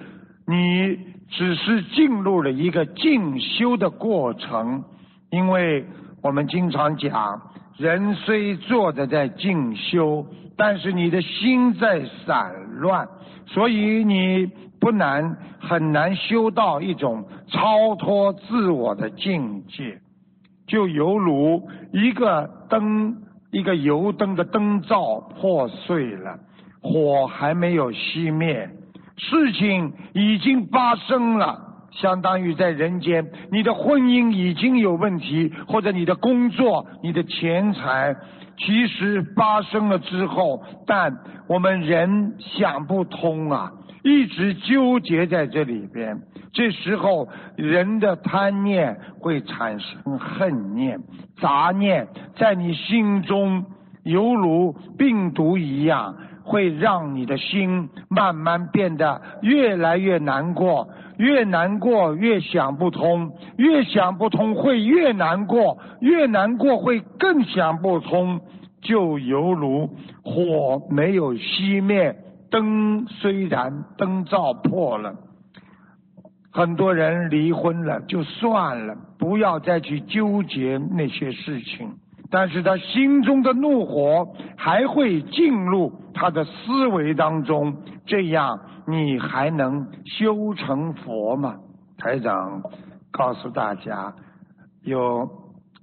Speaker 1: 你只是进入了一个进修的过程，因为我们经常讲，人虽坐着在进修，但是你的心在散乱，所以你不难很难修到一种超脱自我的境界，就犹如一个灯，一个油灯的灯罩破碎了，火还没有熄灭。事情已经发生了，相当于在人间，你的婚姻已经有问题，或者你的工作、你的钱财，其实发生了之后，但我们人想不通啊，一直纠结在这里边。这时候，人的贪念会产生恨念、杂念，在你心中犹如病毒一样。会让你的心慢慢变得越来越难过，越难过越想不通，越想不通会越难过，越难过会更想不通，就犹如火没有熄灭，灯虽然灯罩破了，很多人离婚了就算了，不要再去纠结那些事情。但是他心中的怒火还会进入他的思维当中，这样你还能修成佛吗？台长告诉大家，有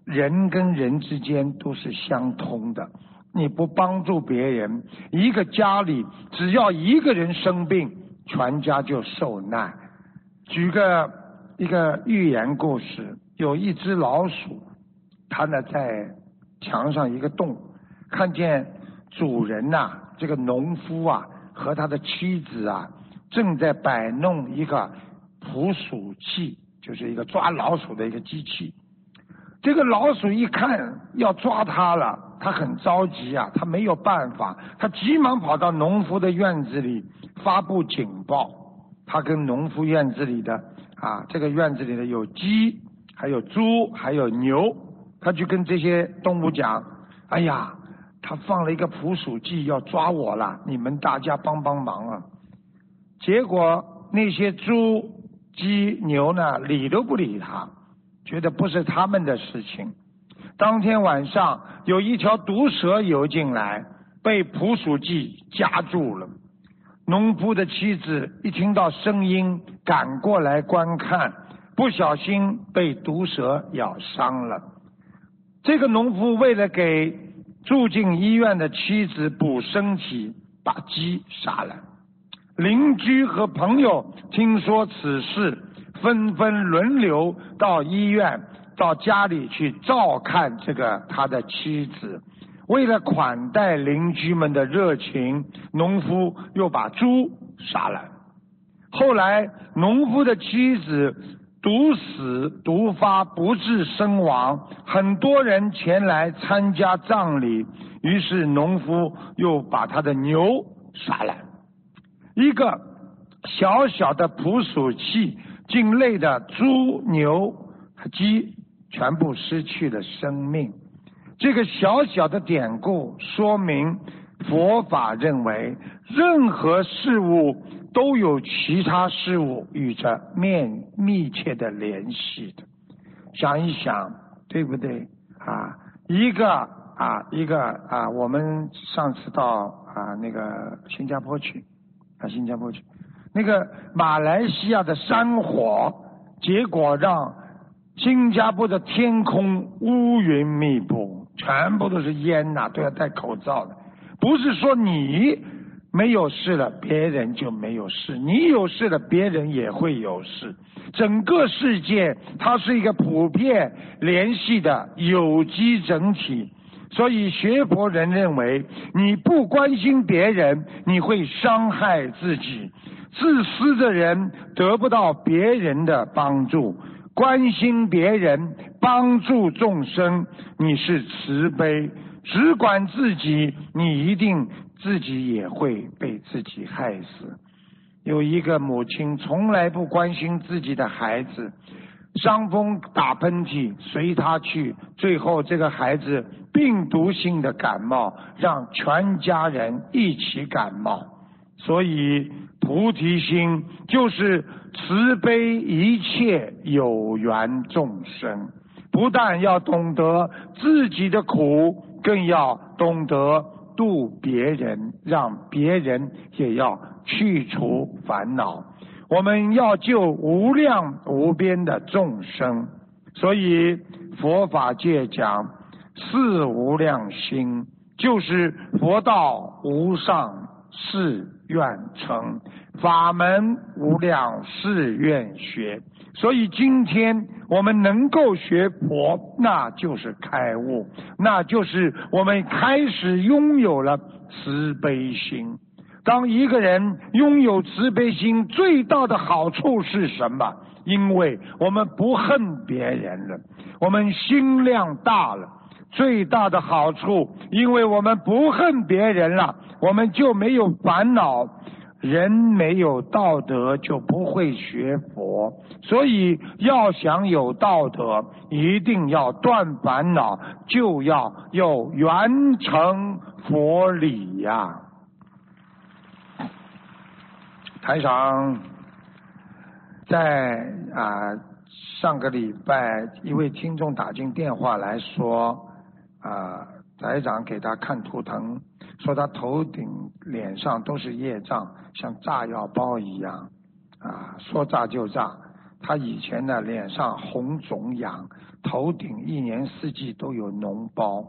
Speaker 1: 人跟人之间都是相通的。你不帮助别人，一个家里只要一个人生病，全家就受难。举个一个寓言故事，有一只老鼠，它呢在。墙上一个洞，看见主人呐，这个农夫啊和他的妻子啊正在摆弄一个捕鼠器，就是一个抓老鼠的一个机器。这个老鼠一看要抓他了，他很着急啊，他没有办法，他急忙跑到农夫的院子里发布警报。他跟农夫院子里的啊，这个院子里的有鸡，还有猪，还有牛。他就跟这些动物讲：“哎呀，他放了一个捕鼠剂要抓我了，你们大家帮帮忙啊！”结果那些猪、鸡、牛呢，理都不理他，觉得不是他们的事情。当天晚上，有一条毒蛇游进来，被捕鼠剂夹住了。农夫的妻子一听到声音，赶过来观看，不小心被毒蛇咬伤了。这个农夫为了给住进医院的妻子补身体，把鸡杀了。邻居和朋友听说此事，纷纷轮流到医院、到家里去照看这个他的妻子。为了款待邻居们的热情，农夫又把猪杀了。后来，农夫的妻子毒死、毒发不治身亡，很多人前来参加葬礼。于是，农夫又把他的牛杀了。一个小小的捕鼠器，境内的猪、牛鸡全部失去了生命。这个小小的典故说明，佛法认为任何事物都有其他事物与着面密切的联系的。想一想，对不对啊？一个啊，一个啊，我们上次到啊那个新加坡去。到新加坡去，那个马来西亚的山火，结果让新加坡的天空乌云密布，全部都是烟呐，都要戴口罩的。不是说你没有事了，别人就没有事；你有事了，别人也会有事。整个世界它是一个普遍联系的有机整体。所以学佛人认为，你不关心别人，你会伤害自己。自私的人得不到别人的帮助，关心别人，帮助众生，你是慈悲。只管自己，你一定自己也会被自己害死。有一个母亲从来不关心自己的孩子。伤风打喷嚏随他去，最后这个孩子病毒性的感冒，让全家人一起感冒。所以菩提心就是慈悲一切有缘众生，不但要懂得自己的苦，更要懂得度别人，让别人也要去除烦恼。我们要救无量无边的众生，所以佛法界讲四无量心，就是佛道无上誓愿成，法门无量誓愿学。所以今天我们能够学佛，那就是开悟，那就是我们开始拥有了慈悲心。当一个人拥有慈悲心，最大的好处是什么？因为我们不恨别人了，我们心量大了。最大的好处，因为我们不恨别人了，我们就没有烦恼。人没有道德，就不会学佛。所以要想有道德，一定要断烦恼，就要有圆成佛理呀。台长在啊上个礼拜，一位听众打进电话来说啊，台长给他看图腾，说他头顶、脸上都是业障，像炸药包一样啊，说炸就炸。他以前呢，脸上红肿痒，头顶一年四季都有脓包，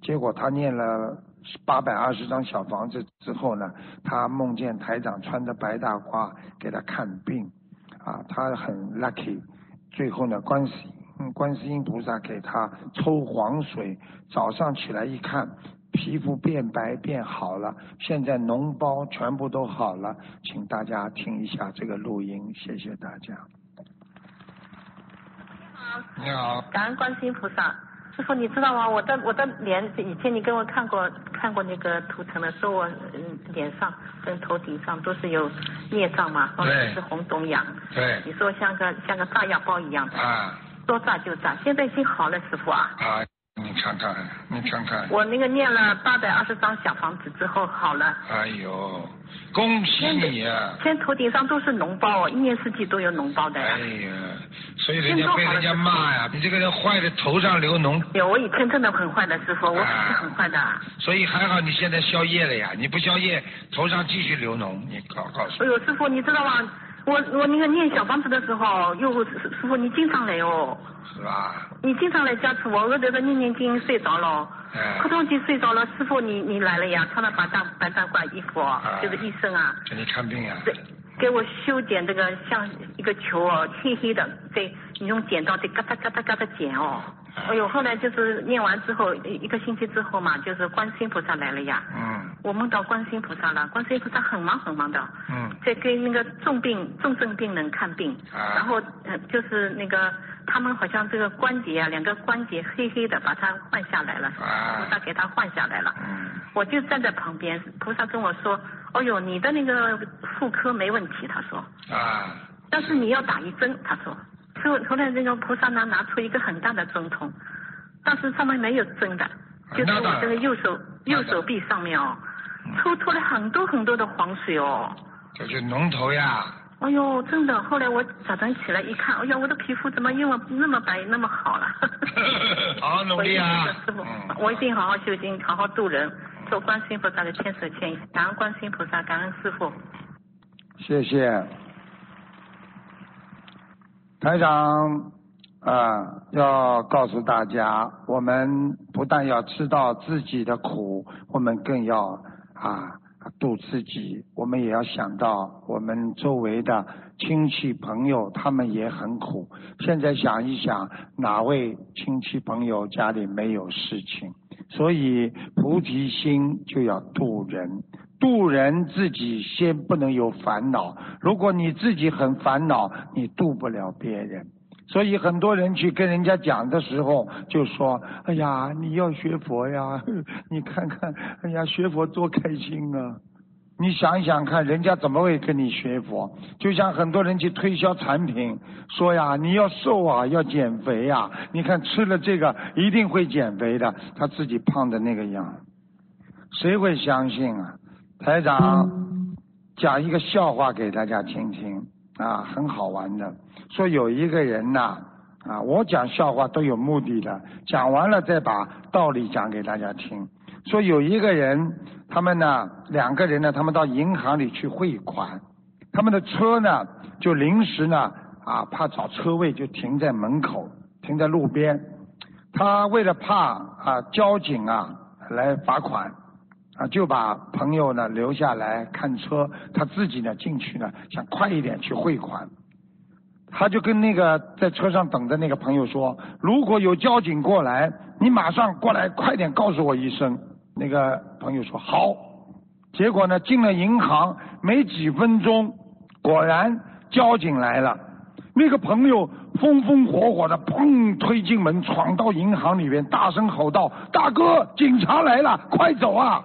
Speaker 1: 结果他念了。八百二十张小房子之后呢，他梦见台长穿着白大褂给他看病，啊，他很 lucky。最后呢，观世音观世音菩萨给他抽黄水，早上起来一看，皮肤变白变好了，现在脓包全部都好了。请大家听一下这个录音，谢谢大家。
Speaker 3: 你好。你好。感恩观世音菩萨。师傅，你知道吗？我的我的脸，以前你给我看过看过那个图腾的，说我嗯脸上跟头顶上都是有孽障嘛，或者是红肿痒。
Speaker 1: 对。
Speaker 3: 你说像个像个炸药包一样的。
Speaker 1: 啊。
Speaker 3: 说炸就炸，现在已经好了，师傅啊。
Speaker 1: 啊，你看看，你看看。
Speaker 3: 我那个念了八百二十张小房子之后好了。
Speaker 1: 哎呦。恭喜你啊！
Speaker 3: 现在头顶上都是脓包，一年四季都有脓包的。
Speaker 1: 哎呀，所以人家被人家骂呀，你这个人坏的，头上流脓。
Speaker 3: 有，我以前真的很坏的师傅，我是很坏的。
Speaker 1: 所以还好你现在消业了呀，你不消业，头上继续流脓，你告告诉。
Speaker 3: 哎呦，师傅，你知道吗？我我那个念小房子的时候，又，师师傅你经常来哦，
Speaker 1: 是吧？
Speaker 3: 你经常来加持我，我这个念念经睡着了，
Speaker 1: 哎。
Speaker 3: 磕头就睡着了。师傅你你来了呀，穿了白大白大褂衣服，就是医生啊，
Speaker 1: 给你看病呀、
Speaker 3: 对，给我修剪这个像一个球哦，黑黑的，对，你用剪刀得嘎哒嘎哒嘎哒剪哦。哎呦，后来就是念完之后一一个星期之后嘛，就是观世音菩萨来了呀。
Speaker 1: 嗯。
Speaker 3: 我梦到观世音菩萨了，观世音菩萨很忙很忙的，
Speaker 1: 嗯。
Speaker 3: 在给那个重病重症病人看病，
Speaker 1: 啊。
Speaker 3: 然后呃就是那个他们好像这个关节啊，两个关节黑黑的，把它换下来了，
Speaker 1: 啊。
Speaker 3: 菩萨给他换下来了。
Speaker 1: 嗯。
Speaker 3: 我就站在旁边，菩萨跟我说：“哦呦，你的那个妇科没问题。”他说
Speaker 1: 啊，：“
Speaker 3: 但是你要打一针。”他说。后后来那个菩萨呢，拿出一个很大的针筒，但是上面没有针的，就是我这个右手右手臂上面哦，
Speaker 1: 嗯
Speaker 3: 抽出了很多很多的黄水哦。
Speaker 1: 这是脓头呀，
Speaker 3: 哎呦，真的！后来我早晨起来一看，哎呀，我的皮肤怎么那么那么白，那么好了？
Speaker 1: 好好努力啊
Speaker 3: 师傅
Speaker 1: 嗯，
Speaker 3: 我一定好好修心，好好度人，做观世音菩萨的千手千眼，感恩观世音菩萨，感恩师傅。
Speaker 1: 谢谢。台长啊、要告诉大家，我们不但要知道自己的苦，我们更要啊度自己。我们也要想到我们周围的亲戚朋友，他们也很苦。现在想一想，哪位亲戚朋友家里没有事情？所以菩提心就要度人。渡人自己先不能有烦恼，如果你自己很烦恼，你渡不了别人。所以很多人去跟人家讲的时候，就说：“哎呀，你要学佛呀，你看看，哎呀，学佛多开心啊！”你想想看，人家怎么会跟你学佛？就像很多人去推销产品，说呀，你要瘦啊，要减肥呀，你看吃了这个一定会减肥的，他自己胖的那个样，谁会相信啊？台长讲一个笑话给大家听听啊，很好玩的。说有一个人呐、啊，我讲笑话都有目的的，讲完了再把道理讲给大家听。说有一个人，他们呢两个人呢，他们到银行里去汇款，他们的车呢就临时呢啊怕找车位就停在门口，停在路边。他为了怕啊交警啊来罚款。啊，就把朋友呢留下来看车，他自己呢进去呢，想快一点去汇款。他就跟那个在车上等的那个朋友说：“如果有交警过来，你马上过来，快点告诉我一声。”那个朋友说：“好。”结果呢，进了银行没几分钟，果然交警来了。那个朋友风风火火的砰推进门，闯到银行里面，大声吼道：“大哥，警察来了，快走啊！”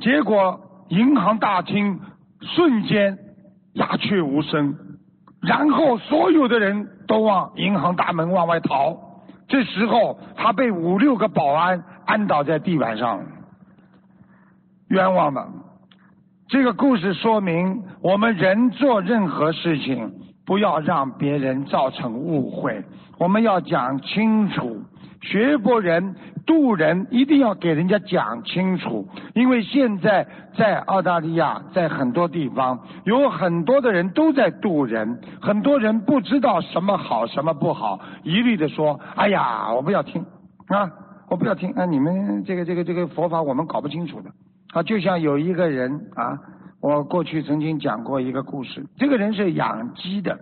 Speaker 1: 结果银行大厅瞬间鸦雀无声，然后所有的人都往银行大门往外逃。这时候他被五六个保安按倒在地板上，冤枉的。这个故事说明，我们人做任何事情，不要让别人造成误会，我们要讲清楚。学佛人渡人一定要给人家讲清楚，因为现在在澳大利亚，在很多地方有很多的人都在渡人，很多人不知道什么好什么不好，一律的说：“哎呀，我不要听啊，我不要听啊，你们这个这个这个佛法我们搞不清楚的。”啊，就像有一个人啊，我过去曾经讲过一个故事，这个人是养鸡的，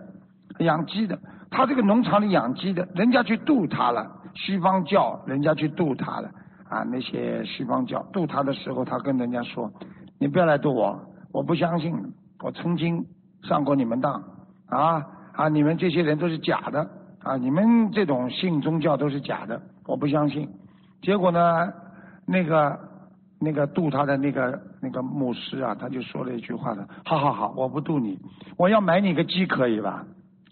Speaker 1: 养鸡的，他这个农场里养鸡的，人家去渡他了。西方教人家去渡他了啊！那些西方教渡他的时候，他跟人家说：“你不要来渡我，我不相信。我曾经上过你们当啊啊！你们这些人都是假的啊！你们这种信宗教都是假的，我不相信。”结果呢，那个那个渡他的那个那个牧师啊，他就说了一句话的：“好好好，我不渡你，我要买你个鸡可以吧？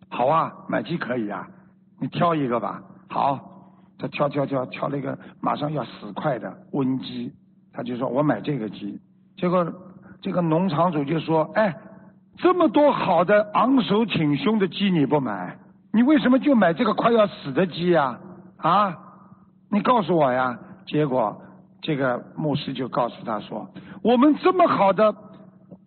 Speaker 1: 好啊，买鸡可以啊，你挑一个吧。好。”他挑挑挑挑了一个马上要死快的瘟鸡，他就说我买这个鸡。结果这个农场主就说：“哎，这么多好的昂首挺胸的鸡你不买，你为什么就买这个快要死的鸡呀？啊，你告诉我呀！”结果这个牧师就告诉他说：“我们这么好的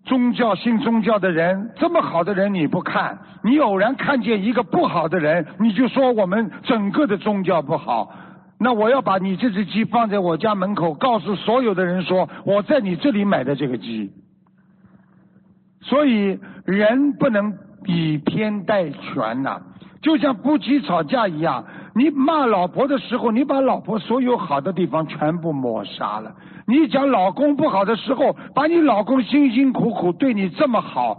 Speaker 1: 宗教信宗教的人，这么好的人你不看，你偶然看见一个不好的人，你就说我们整个的宗教不好。那我要把你这只鸡放在我家门口，告诉所有的人说我在你这里买的这个鸡。所以人不能以偏概全呐，就像夫妻吵架一样，你骂老婆的时候，你把老婆所有好的地方全部抹杀了；你讲老公不好的时候，把你老公辛辛苦苦对你这么好，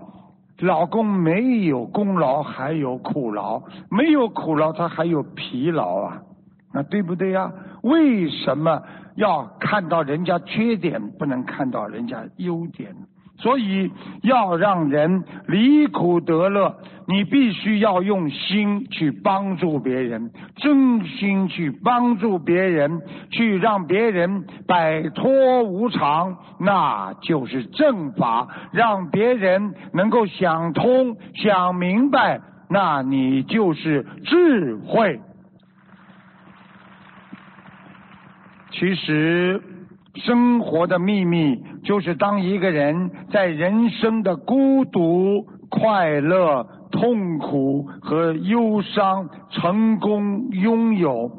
Speaker 1: 老公没有功劳还有苦劳，没有苦劳他还有疲劳啊。那对不对呀？为什么要看到人家缺点，不能看到人家优点？所以要让人离苦得乐，你必须要用心去帮助别人，真心去帮助别人，去让别人摆脱无常，那就是正法；让别人能够想通、想明白，那你就是智慧。其实，生活的秘密就是当一个人在人生的孤独、快乐、痛苦和忧伤、成功、拥有，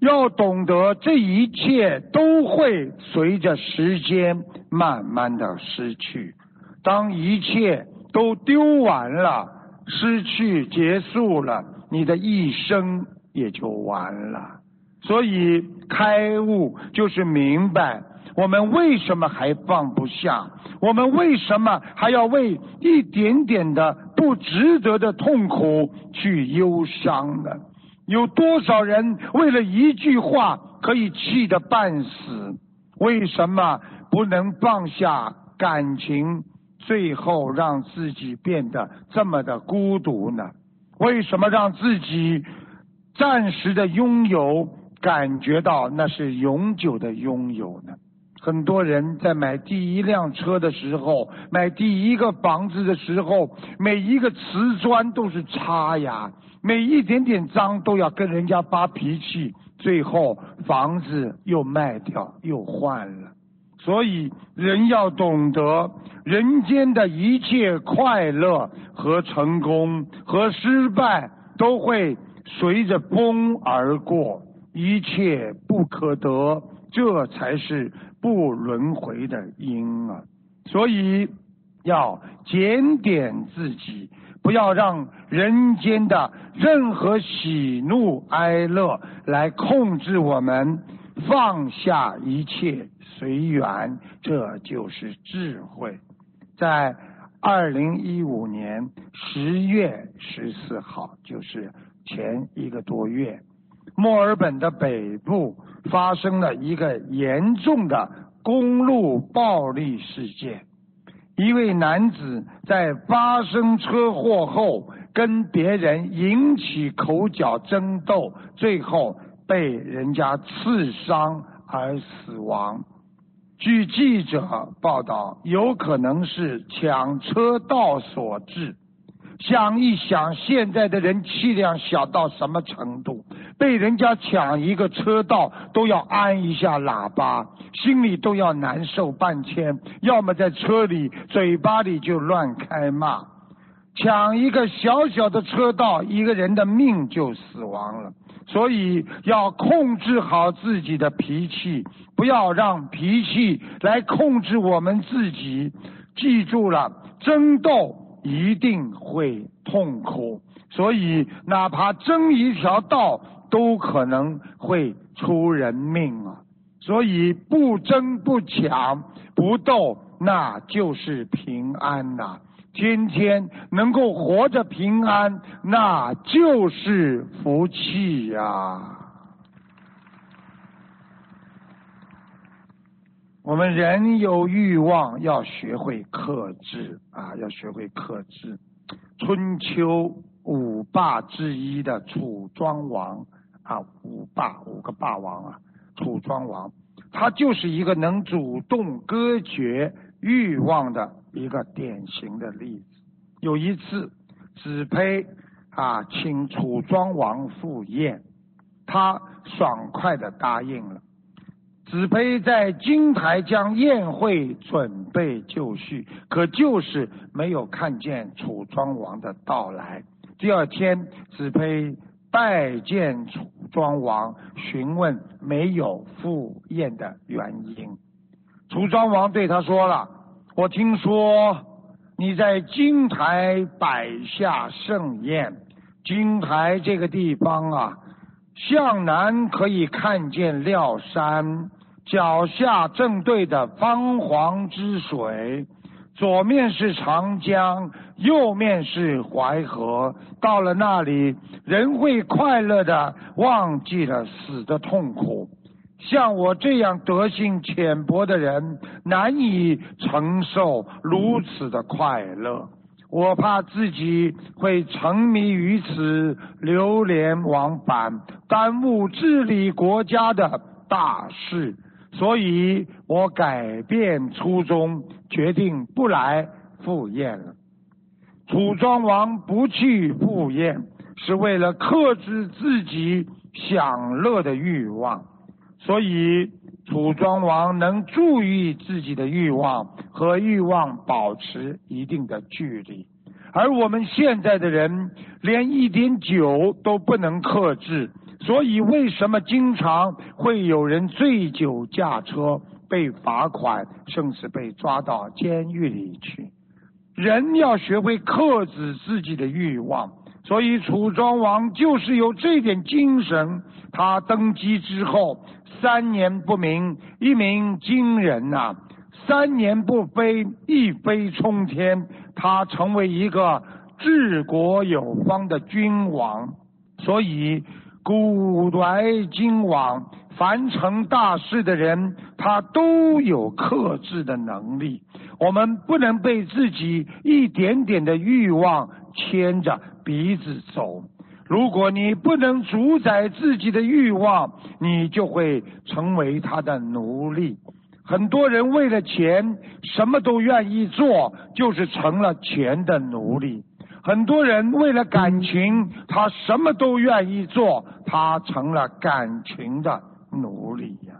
Speaker 1: 要懂得这一切都会随着时间慢慢的失去。当一切都丢完了、失去、结束了，你的一生也就完了。所以开悟就是明白，我们为什么还放不下？我们为什么还要为一点点的不值得的痛苦去忧伤呢？有多少人为了一句话可以气得半死？为什么不能放下感情，最后让自己变得这么的孤独呢？为什么让自己暂时的拥有？感觉到那是永久的拥有呢。很多人在买第一辆车的时候，买第一个房子的时候，每一个瓷砖都是擦呀，每一点点脏都要跟人家发脾气，最后房子又卖掉又换了。所以人要懂得，人间的一切快乐和成功和失败都会随着风而过。一切不可得，这才是不轮回的因啊！所以要检点自己，不要让人间的任何喜怒哀乐来控制我们，放下一切随缘，这就是智慧。在二零一五年十月十四号，就是前一个多月。墨尔本的北部发生了一个严重的公路暴力事件，一位男子在发生车祸后跟别人引起口角争斗，最后被人家刺伤而死亡。据记者报道，有可能是抢车道所致。想一想，现在的人气量小到什么程度？被人家抢一个车道都要按一下喇叭，心里都要难受半天。要么在车里，嘴巴里就乱开骂。抢一个小小的车道，一个人的命就死亡了。所以要控制好自己的脾气，不要让脾气来控制我们自己。记住了，争斗。一定会痛苦，所以哪怕争一条道，都可能会出人命啊！所以不争不抢不斗，那就是平安呐！天天能够活着平安，那就是福气呀！我们人有欲望，要学会克制啊！要学会克制。春秋五霸之一的楚庄王啊，五霸五个霸王啊，楚庄王，他就是一个能主动割绝欲望的一个典型的例子。有一次，子佩啊请楚庄王赴宴，他爽快的答应了。子胚在金台将宴会准备就绪，可就是没有看见楚庄王的到来。第二天，子胚拜见楚庄王，询问没有赴宴的原因。楚庄王对他说了：“我听说你在金台摆下盛宴，金台这个地方啊，向南可以看见廖山。”脚下正对的方黄之水，左面是长江，右面是淮河。到了那里，人会快乐的忘记了死的痛苦。像我这样德性浅薄的人，难以承受如此的快乐。我怕自己会沉迷于此，流连忘返，耽误治理国家的大事。所以我改变初衷，决定不来赴宴了。楚庄王不去赴宴，是为了克制自己享乐的欲望。所以楚庄王能注意自己的欲望，和欲望保持一定的距离。而我们现在的人，连一点酒都不能克制。所以，为什么经常会有人醉酒驾车被罚款，甚至被抓到监狱里去？人要学会克制自己的欲望。所以，楚庄王就是有这点精神。他登基之后，三年不鸣，一鸣惊人呐；三年不飞，一飞冲天。他成为一个治国有方的君王。所以。古来今往，凡成大事的人，他都有克制的能力。我们不能被自己一点点的欲望牵着鼻子走。如果你不能主宰自己的欲望，你就会成为他的奴隶。很多人为了钱，什么都愿意做，就是成了钱的奴隶。很多人为了感情，他什么都愿意做，他成了感情的奴隶呀。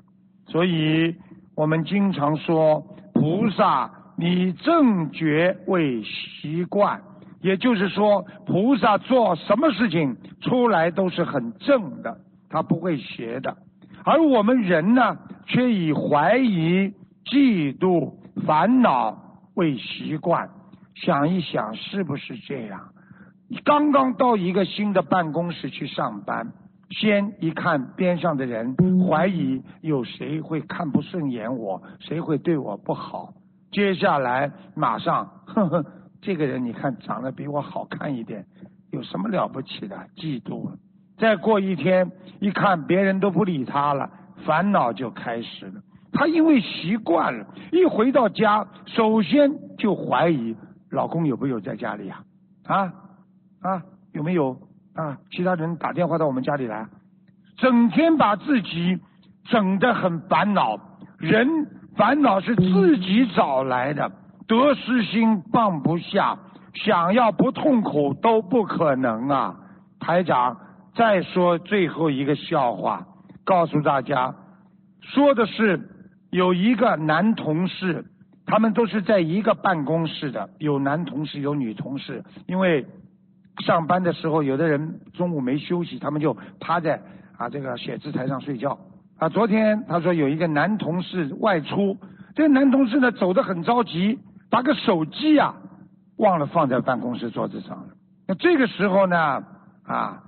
Speaker 1: 所以我们经常说，菩萨以正觉为习惯，也就是说，菩萨做什么事情出来都是很正的，他不会邪的。而我们人呢，却以怀疑、嫉妒、烦恼为习惯。想一想，是不是这样？刚刚到一个新的办公室去上班，先一看边上的人，怀疑有谁会看不顺眼我，谁会对我不好。接下来马上，呵呵，这个人你看长得比我好看一点，有什么了不起的？嫉妒。再过一天，一看别人都不理他了，烦恼就开始了。他因为习惯了，一回到家，首先就怀疑。老公有没有在家里呀？啊啊，有没有啊？其他人打电话到我们家里来，整天把自己整得很烦恼。人烦恼是自己找来的，得失心放不下，想要不痛苦都不可能啊！台长，再说最后一个笑话，告诉大家，说的是有一个男同事。他们都是在一个办公室的，有男同事，有女同事。因为上班的时候，有的人中午没休息，他们就趴在啊这个写字台上睡觉。啊，昨天他说有一个男同事外出，这个男同事呢走得很着急，把个手机啊忘了放在办公室桌子上了。那这个时候呢，啊，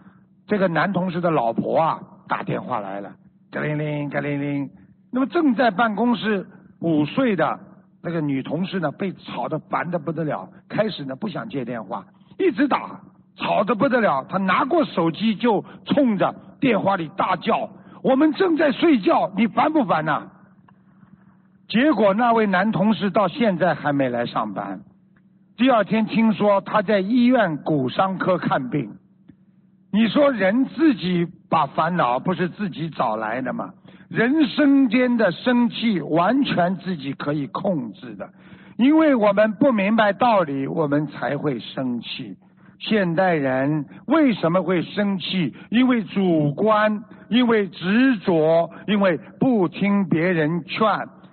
Speaker 1: 这个男同事的老婆啊打电话来了，嘎铃铃，嘎铃铃。那么正在办公室午睡的。那个女同事呢，被吵得烦得不得了。开始呢，不想接电话，一直打，吵得不得了。她拿过手机就冲着电话里大叫：“我们正在睡觉，你烦不烦呐？”结果那位男同事到现在还没来上班。第二天听说他在医院骨伤科看病。你说人自己把烦恼不是自己找来的吗？人生间的生气完全自己可以控制的，因为我们不明白道理，我们才会生气。现代人为什么会生气？因为主观，因为执着，因为不听别人劝，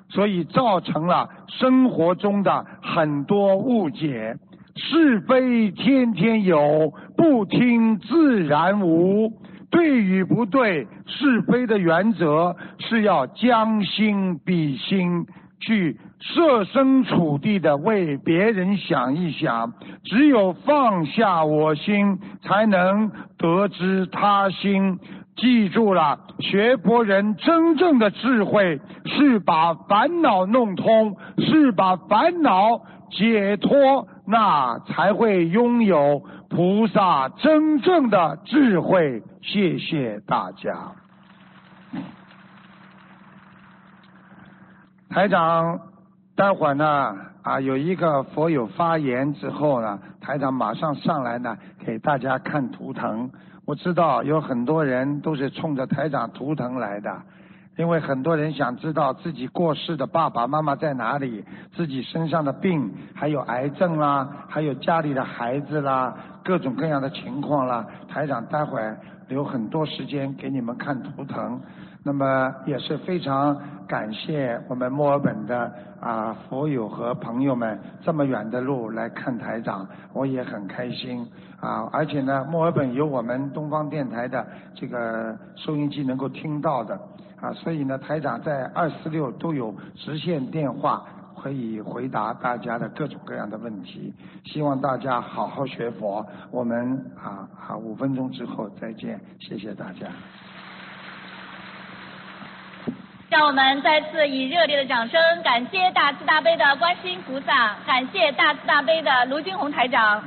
Speaker 1: 所以造成了生活中的很多误解。是非天天有，不听自然无。对与不对，是非的原则是要将心比心，去设身处地的为别人想一想。只有放下我心，才能得知他心。记住了，学佛人真正的智慧是把烦恼弄通，是把烦恼解脱，那才会拥有菩萨真正的智慧。谢谢大家。台长，待会儿呢啊有一个佛友发言之后呢，台长马上上来呢给大家看图腾。我知道有很多人都是冲着台长图腾来的，因为很多人想知道自己过世的爸爸妈妈在哪里，自己身上的病，还有癌症啦，还有家里的孩子啦，各种各样的情况啦。台长待会儿。留很多时间给你们看图腾，那么也是非常感谢我们墨尔本的啊佛友和朋友们这么远的路来看台长，我也很开心啊！而且呢，墨尔本有我们东方电台的这个收音机能够听到的啊，所以呢，台长在二四六都有直线电话。可以回答大家的各种各样的问题，希望大家好好学佛。我们啊好，五分钟之后再见，谢谢大家。
Speaker 4: 让我们再次以热烈的掌声，感谢大慈大悲的观世音菩萨，感谢大慈大悲的卢金红台长。